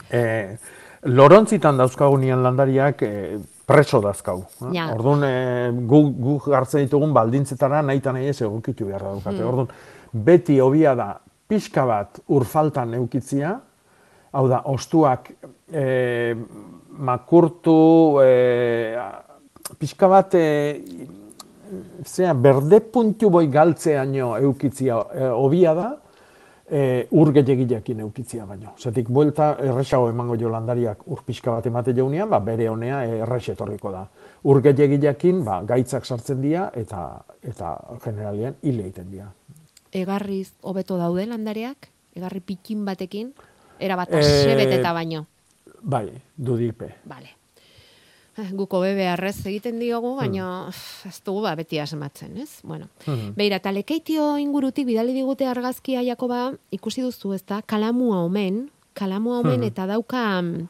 eh, lorontzitan dauzkagunean landariak, eh, preso dazkau. eh? Ja. Orduan, e, gu, gu hartzen ditugun baldintzetara nahi eta nahi ez egokitu behar daukate. Hmm. Orduan, beti hobia da pixka bat urfaltan eukitzia, hau da, ostuak e, makurtu, e, pixka bat, e, zera, berde puntu boi galtzeaino eukitzia e, hobia da, e, ur gehiagilekin eukitzia baino. Zatik, buelta erresago emango jo landariak ur pixka bat emate jaunean, ba, bere honea erres etorriko da. Ur gehiagilekin, ba, gaitzak sartzen dira eta eta generalian hile egiten dira. Egarriz hobeto daude landareak? Egarri pikin batekin? Era bat Eh, asebeteta baino. Bai, dudipe. Vale. Eh, Guko bebe arrez egiten diogu, baina ez dugu ba, beti asmatzen, ez? Bueno, Mhm. beira, talekeitio ingurutik bidali digute argazkia Jakoba, ikusi duzu ez da, kalamua omen, kalamua omen Mhm. eta dauka, mm,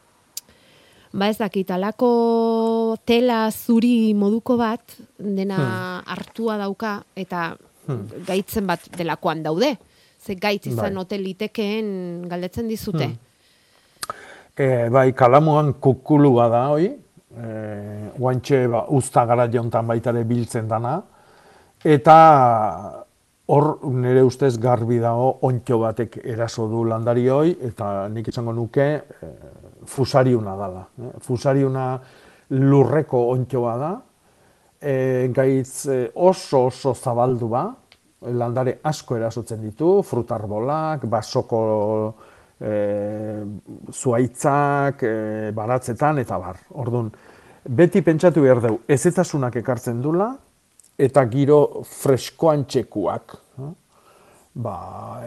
ba ez dakit, alako tela zuri moduko bat, dena hartua dauka, eta Hmm. gaitzen bat delakoan daude. Ze gaitz izan Bai. litekeen galdetzen dizute. Hmm. E, bai, kalamuan kukulua da hoi, e, guantxe ba, usta gara jontan baita ere biltzen dana, eta hor nire ustez garbi dago ontxo batek eraso du landari hoi, eta nik izango nuke e, fusariuna dala. E, fusariuna lurreko ontxoa da, e, gaitz oso oso zabaldu ba, landare asko erasotzen ditu, frutarbolak, basoko e, zuaitzak, e, baratzetan, eta bar. Orduan, beti pentsatu behar dugu, ezetasunak ekartzen dula, eta giro freskoan txekuak. eh? Ba,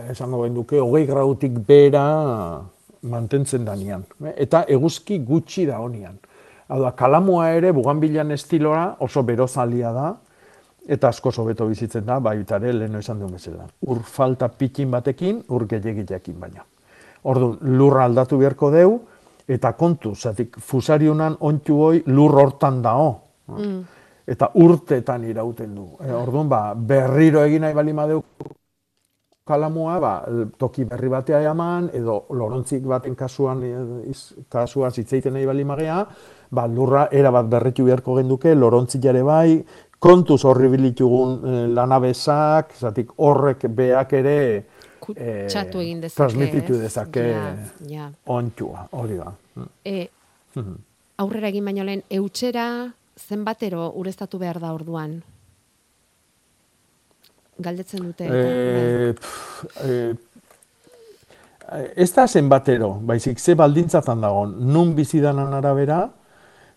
esango genduke, hogei grautik bera mantentzen danean. eh? Eta eguzki gutxi da honian. Hau da, kalamua ere, buganbilan estilora oso berozalia da, eta asko hobeto bizitzen da, baita ere leheno esan duen bezala. Ur falta pikin batekin, ur gehiagilekin baina. Orduan, lurra aldatu beharko deu, eta kontu, zatik fusarionan ontsu hoi lur hortan dao. Mm. Eta urtetan irauten du. E, orduan, ba, berriro egin nahi bali madeu kalamua, ba, toki berri batea eman, edo lorontzik baten kasuan, eh, iz, kasuan zitzeiten nahi bali magea, ba, lurra erabat berritu beharko genduke, lorontzik jare bai, kontuz horri bilitugun eh, lanabesak, zatik horrek beak ere eh, Txatu egin dezake, transmititu ez? dezake Ja, ja. ontxua, hori da. E, aurrera egin baino lehen, eutxera zenbatero ureztatu behar da orduan? Galdetzen dute. Eh, pff, eh, ez da zenbatero, baizik ze baldintzatan dago, nun bizidanan arabera,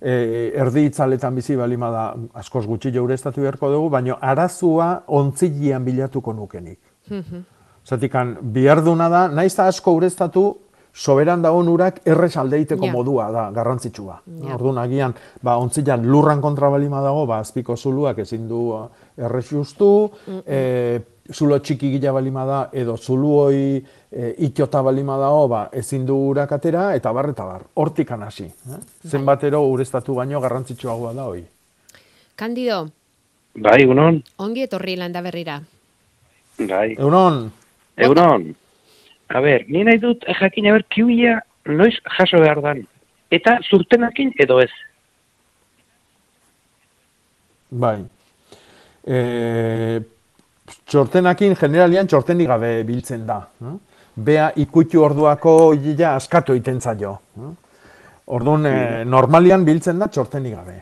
eh, erdi itzaletan bizi balima da askoz gutxi jaureztatu beharko dugu, baina arazua ontzilian bilatuko nukenik. Mhm. Zatikan, biharduna da, naiz da asko ureztatu, soberan dagoen urak errez aldeiteko Ja. modua da, garrantzitsua. Ja. Orduan, agian, ba, ontzilan lurran kontra balima dago, ba, azpiko zuluak ezin du errez justu, e, zulo txiki gila balima da, edo zuluoi e, itota balima dago, ba, ezin du urak atera, eta bar, eta bar, hortik hasi. Eh? Zenbatero ureztatu baino garrantzitsuagoa da hoi. Kandido, Bai, egunon. ongi etorri landa berrira. Bai. Egunon. Egunon. A ber, ni nahi dut eh, jakin aber kiuia noiz jaso behar dan. Eta zurtenakin edo ez. Bai. E, txortenakin generalian txortenik gabe biltzen da. Bea ikutu orduako hilea askatu egiten zaio. Orduan, e, normalian biltzen da txortenik gabe.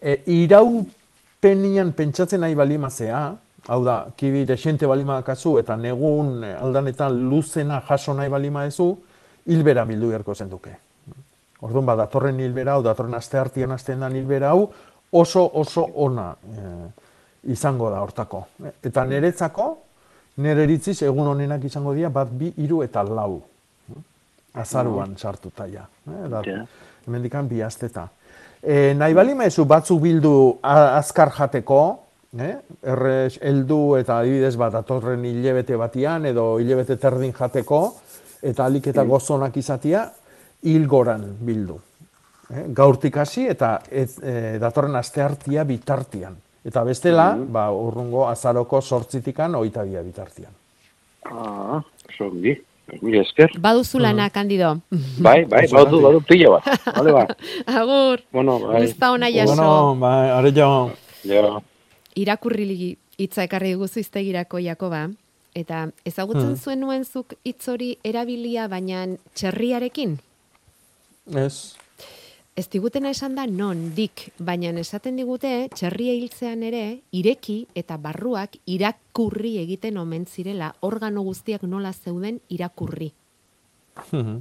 E, iraupenian pentsatzen nahi balimazea, hau da, kibi desente balimakazu eta negun aldanetan luzena jaso nahi balimaezu, hilbera bildu beharko zenduke. Orduan, ba, datorren hilbera hau, datorren aste hartian hasten den hilbera hau, oso oso ona eh, izango da hortako. Eta niretzako, nire eritziz egun honenak izango dira bat bi hiru eta lau. Azaruan sartuta ja. Eh, da, Ja. hemendikan bi asteta. E, nahi bali maizu batzuk bildu azkar jateko, eh? errez heldu eta adibidez bat datorren hilebete batian edo hilebete terdin jateko, eta alik eta gozonak izatia, hilgoran bildu. Eh? Gaurtik hasi eta ez, e, datorren asteartia bitartian. Eta bestela, ba, urrungo azaroko sortzitikan oita bia bitartian. Ah, zongi. Mila esker. Baduzu lana, Kandido. Bai, bai, badu, badu pila bat. Vale, ba. Agur. Bueno, bai. Guzta ona jaso. Bueno, bai, are jo. Jo. Irakurri hitza ekarri dugu iztegirako Jakoba. Eta ezagutzen Hmm. zuen nuen zuk hitz hori erabilia, baina txerriarekin? Ez. Ez digutena esan da non, dik, baina esaten digute txerria hiltzean ere ireki eta barruak irakurri egiten omen zirela, organo guztiak nola zeuden irakurri. Mhm.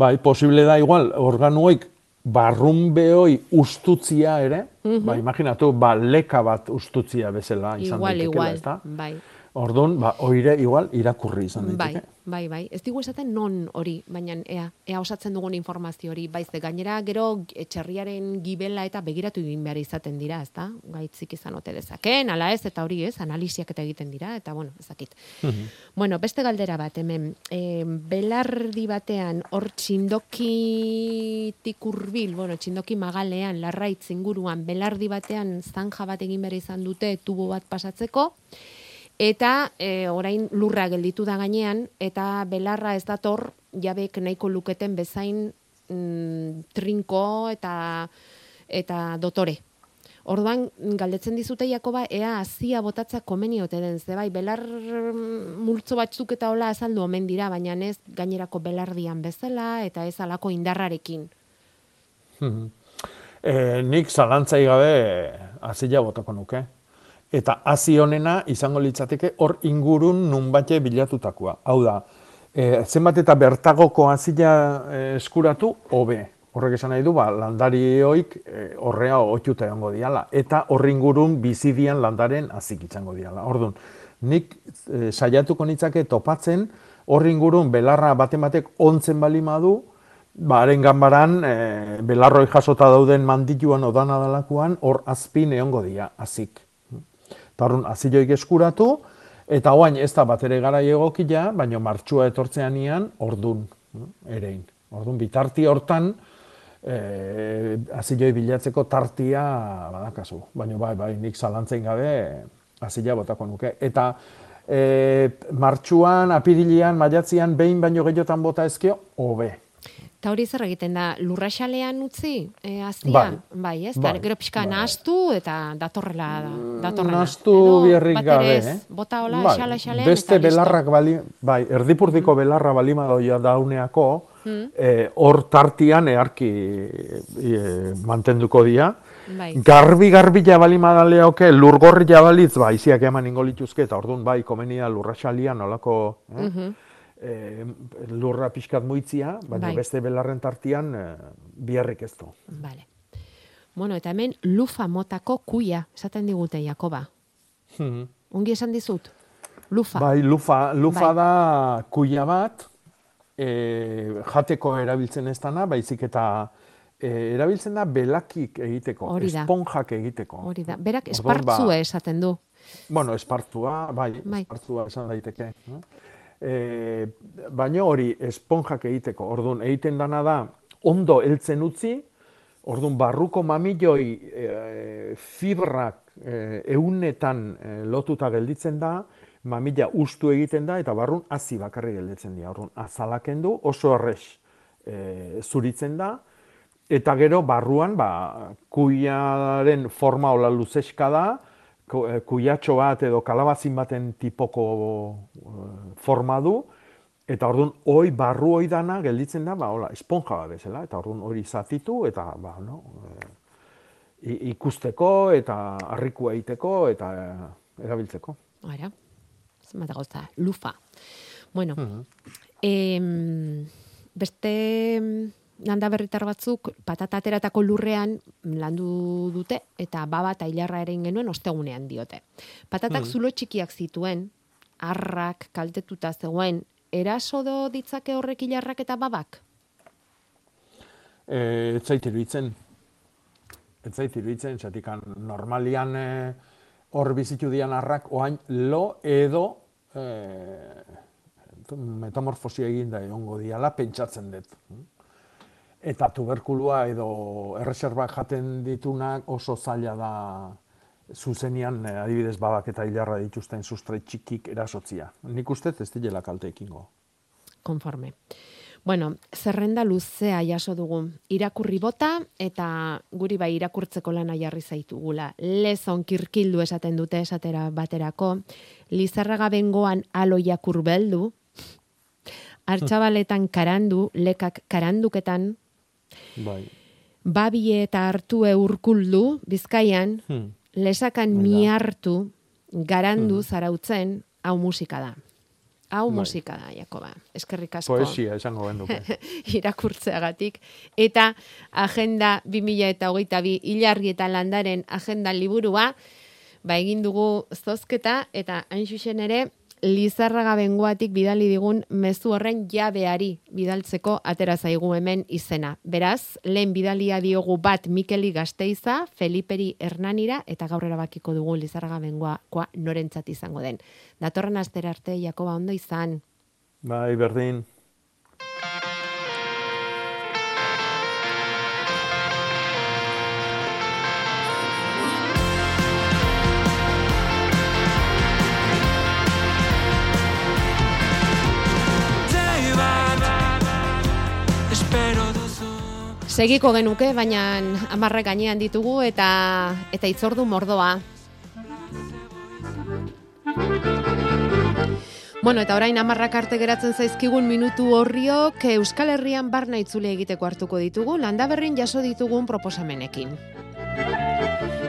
Bai, posible da igual, organoik barrun behoi ustutzia ere, Mhm. ba, imaginatu, ba, leka bat ustutzia bezala izan Igual, daitekela, igual, ezta? bai. Orduan, ba, oire igual irakurri izan daiteke. bai, bai. Ez digu esaten non hori, baina ea, ea osatzen dugun informazio hori, baize gainera gero etxerriaren gibela eta begiratu egin behar izaten dira, ezta? Gaitzik izan ote dezaken, ala ez, eta hori ez, analisiak eta egiten dira, eta bueno, ezakit. Bueno, beste galdera bat, hemen, e, belardi batean, hor txindokitik urbil, bueno, txindoki magalean, larraitz inguruan, belardi batean zanja bat egin behar izan dute tubo bat pasatzeko, eta e, orain lurra gelditu da gainean, eta belarra ez dator, jabek nahiko luketen bezain mm, trinko eta eta dotore. Orduan, galdetzen dizute Jakoba, ea hazia botatza komeni ote den, ze bai, belar mm, multzo batzuk eta hola azaldu omen dira, baina ez gainerako belardian bezala, eta ez alako indarrarekin. E, nik zalantzai gabe azila botako nuke. Eta hasi honena izango litzateke hor ingurun nunbate bilatutakoa. Hau da, e, zenbat eta bertagoko azila e, eskuratu, hobe. Horrek esan nahi du, ba, landarioik e, horrea otxuta egongo diala. Eta horri ingurun bizidian landaren azik izango diala. Orduan, nik e, saiatuko nitzake topatzen horri ingurun belarra baten batek ontzen bali madu, ba, haren ganbaran e, belarroi jasota dauden mandituan odana dalakuan, hor azpin egongo dira, azik. Eta horren, aziloik eskuratu, eta oain ez da bat ere gara egokia, baina martxua etortzean ian, ordun, erein. Ordun, bitarti hortan, e, aziloi bilatzeko tartia badakazu. Baina bai, bai, nik zalantzein gabe azila botako nuke. Eta e, martxuan, apirilian, maiatzian, behin baino gehiotan bota ezkio, hobe. Eta hori zer egiten da, lurraxalean utzi, e, azia? Bai. bai ez? Bai. Gero pixka nahastu eta datorrela, datorrela. Nastu biherrik ere gabe, eh? Bota hola, Bai, xala, xalean, Beste belarrak bali, bai, erdipurdiko belarra balima doia dauneako, Mm. eh, hor tartian earki eh, mantenduko dira. Bai. Garbi garbila balima daleoke, lurgorria balitz, ba, iziak eman ingo lituzke, eta orduan bai, komenia lurraxalia nolako, eh? Mhm. Eh, lurra pixkat muitzia, baina Bai. beste belarren tartian eh, biherrik ez du. Vale. Bueno, eta hemen lufa motako kuia, esaten digute, Jakoba. Mhm. Ongi esan dizut? Lufa. Bai, lufa, lufa Bai. da kuia bat, e, jateko erabiltzen ez dana, baizik eta e, erabiltzen da belakik egiteko, Hori da. esponjak egiteko. Hori da. Berak Orduan, espartzue ba, esaten du. Bueno, espartzua, bai, Bai. espartzua esan daiteke. no? E, baina hori esponjak egiteko, orduan egiten dana da ondo heltzen utzi, orduan barruko mamilloi e, fibrak e, eunetan e, lotuta gelditzen da, mamilla ustu egiten da eta barrun hazi bakarrik gelditzen dira. Orduan azalaken du, oso errex e, zuritzen da, eta gero barruan ba, kuiaren forma hola luzeska da, eh, kuiatxo bat edo kalabazin baten tipoko eh, forma du, eta orduan hoi barru hoi dana gelditzen da, ba, hola, esponja bat bezala, eta orduan hori zatitu, eta ba, no, eh, i- ikusteko, eta harrikua egiteko, eta eh, erabiltzeko. Ara, zenbat gauza, lufa. Bueno, Mhm. em, beste landa berritar batzuk patata ateratako lurrean landu dute eta baba eta hilarra ere genuen ostegunean diote. Patatak Mhm. zulo txikiak zituen, arrak kaltetuta zegoen, eraso do ditzake horrek hilarrak eta babak? E, ez zait iruditzen. Ez zait iruditzen, zatikan normalian e, hor bizitu dian arrak, oain lo edo e, metamorfosia egin da egongo diala, pentsatzen dut. Eta tuberkulua edo erreserbak jaten ditunak oso zaila da zuzenian eh, adibidez babak eta hilarra dituzten sustrai txikik erasotzia. Nik ustez ez direla kalte ekingo. Konforme. Bueno, zerrenda luzea jaso dugu. Irakurri bota eta guri bai irakurtzeko lana jarri zaitugula. Lezon kirkildu esaten dute esatera baterako. Lizarraga bengoan aloia kurbeldu. Artxabaletan karandu, lekak karanduketan. Bai. Babie eta hartue urkuldu, bizkaian, Hmm. lesakan da. miartu, garandu Mhm. zarautzen, hau musika da. Hau Bai. musika da, Jakoba. Eskerrik asko. Poesia esango genduke. irakurtzeagatik. Eta agenda 2000 eta hogeita bi hilarri eta landaren agenda liburua, ba egin dugu zozketa eta hain ere Lizarraga bengoatik bidali digun mezu horren jabeari bidaltzeko atera zaigu hemen izena. Beraz, lehen bidalia diogu bat Mikeli Gasteiza, Feliperi Hernanira eta gaur erabakiko dugu Lizarraga bengoakoa norentzat izango den. Datorren astera arte Jakoba ondo izan. Bai, berdin. Segiko genuke, baina amarrek gainean ditugu eta eta itzordu mordoa. Bueno, eta orain amarrak arte geratzen zaizkigun minutu horriok Euskal Herrian barna itzule egiteko hartuko ditugu, landaberrin jaso ditugun proposamenekin.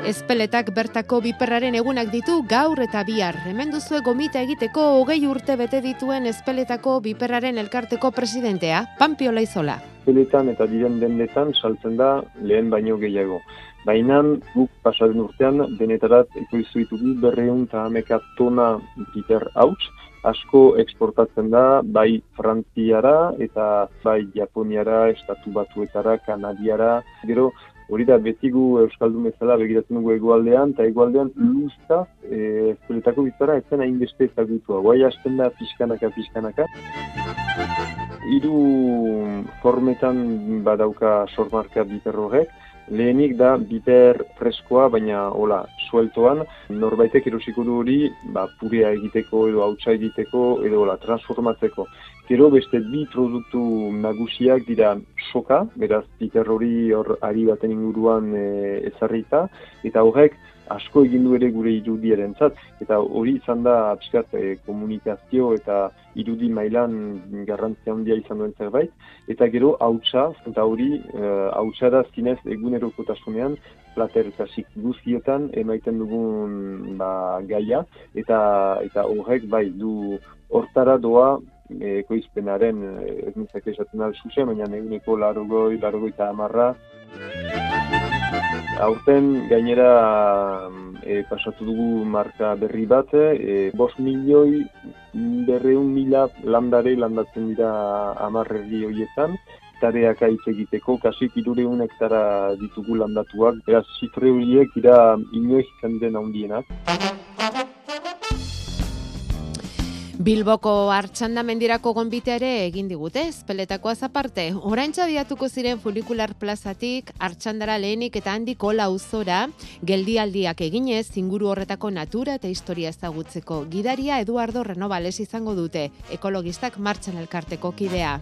Ezpeletak bertako biperraren egunak ditu gaur eta bihar. Hemen duzue gomita egiteko hogei urte bete dituen ezpeletako biperraren elkarteko presidentea, Pampio Laizola. Peletan eta diren dendetan saltzen da lehen baino gehiago. Baina guk pasaren urtean denetarat ekoizu ditugu berreun eta hameka tona biter hauts, asko eksportatzen da bai Frantziara eta bai Japoniara, Estatu Batuetara, Kanadiara, gero hori da beti gu Euskaldun bezala begiratzen dugu egualdean, eta egualdean luzta e, ezpeletako bizara ez zen hainbeste ezagutua. Guai hasten da pixkanaka, pixkanaka. Hiru formetan badauka sormarka biter horrek. Lehenik da biter freskoa, baina hola, sueltoan, norbaitek erosiko du hori, ba, purea egiteko edo hautsa egiteko edo hola, transformatzeko. Gero beste bi produktu nagusiak dira soka, beraz biter hori hor ari baten inguruan e, ezarrita, eta horrek asko egin du ere gure irudiarentzat eta hori izan da pixkat e, komunikazio eta irudi mailan garrantzia handia izan duen zerbait. Eta gero hautsa eta hori e, hautsa da zinez egunerokotasunean plater kasik guztietan emaiten dugun ba, gaia. Eta eta horrek bai du hortara doa e, ekoizpenaren e, ez nintzak esaten zuzen, baina eguneko larogoi, larogoi eta amarra Aurten gainera e, pasatu dugu marka berri bat, e, bos milioi berreun mila landare landatzen dira amarrerri horietan, tareak aitz egiteko, kasik irureun hektara ditugu landatuak, beraz zifre horiek dira inoiz den handienak. Bilboko Artxanda mendirako gonbite ere egin digute, espeletakoaz aparte. Orain txabiatuko ziren funikular plazatik, Artxandara lehenik eta handik ola auzora, geldialdiak eginez, inguru horretako natura eta historia ezagutzeko. Gidaria Eduardo Renovales izango dute, ekologistak martxan elkarteko kidea.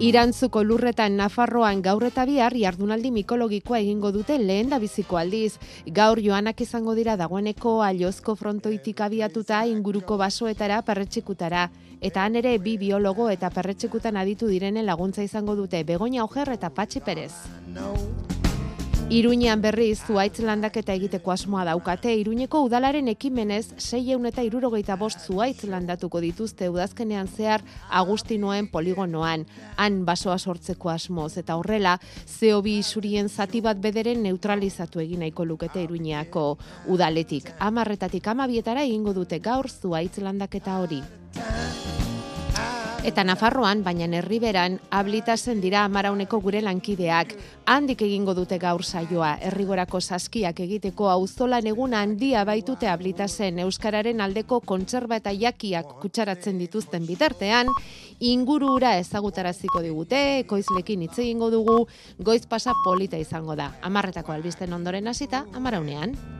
Irantzuko lurretan Nafarroan gaur eta bihar jardunaldi mikologikoa egingo dute lehen da biziko aldiz. Gaur joanak izango dira dagoeneko aliozko frontoitik abiatuta inguruko basoetara perretxikutara. Eta han ere bi biologo eta perretxikutan aditu direnen laguntza izango dute Begoña Ojer eta Patxi Perez. Iruñean berriz zuaitz landaketa egiteko asmoa daukate, Iruñeko udalaren ekimenez 600 eta irurogeita bost zuaitz landatuko dituzte udazkenean zehar Agustinoen poligonoan. Han basoa sortzeko asmoz eta horrela, CO2 isurien zati bat bederen neutralizatu egin nahiko lukete Iruñeako udaletik. Amarretatik amabietara egingo dute gaur zuaitz landaketa hori. Eta Nafarroan, baina herriberan, ablitasen dira amarauneko gure lankideak. Handik egingo dute gaur saioa, herrigorako saskiak egiteko auzolan egun handia baitute ablitasen Euskararen aldeko kontserba eta jakiak kutsaratzen dituzten bitartean, ingurura ezagutaraziko digute, ekoizlekin hitz egingo dugu, goiz pasa polita izango da. Amarretako albisten ondoren hasita, amaraunean.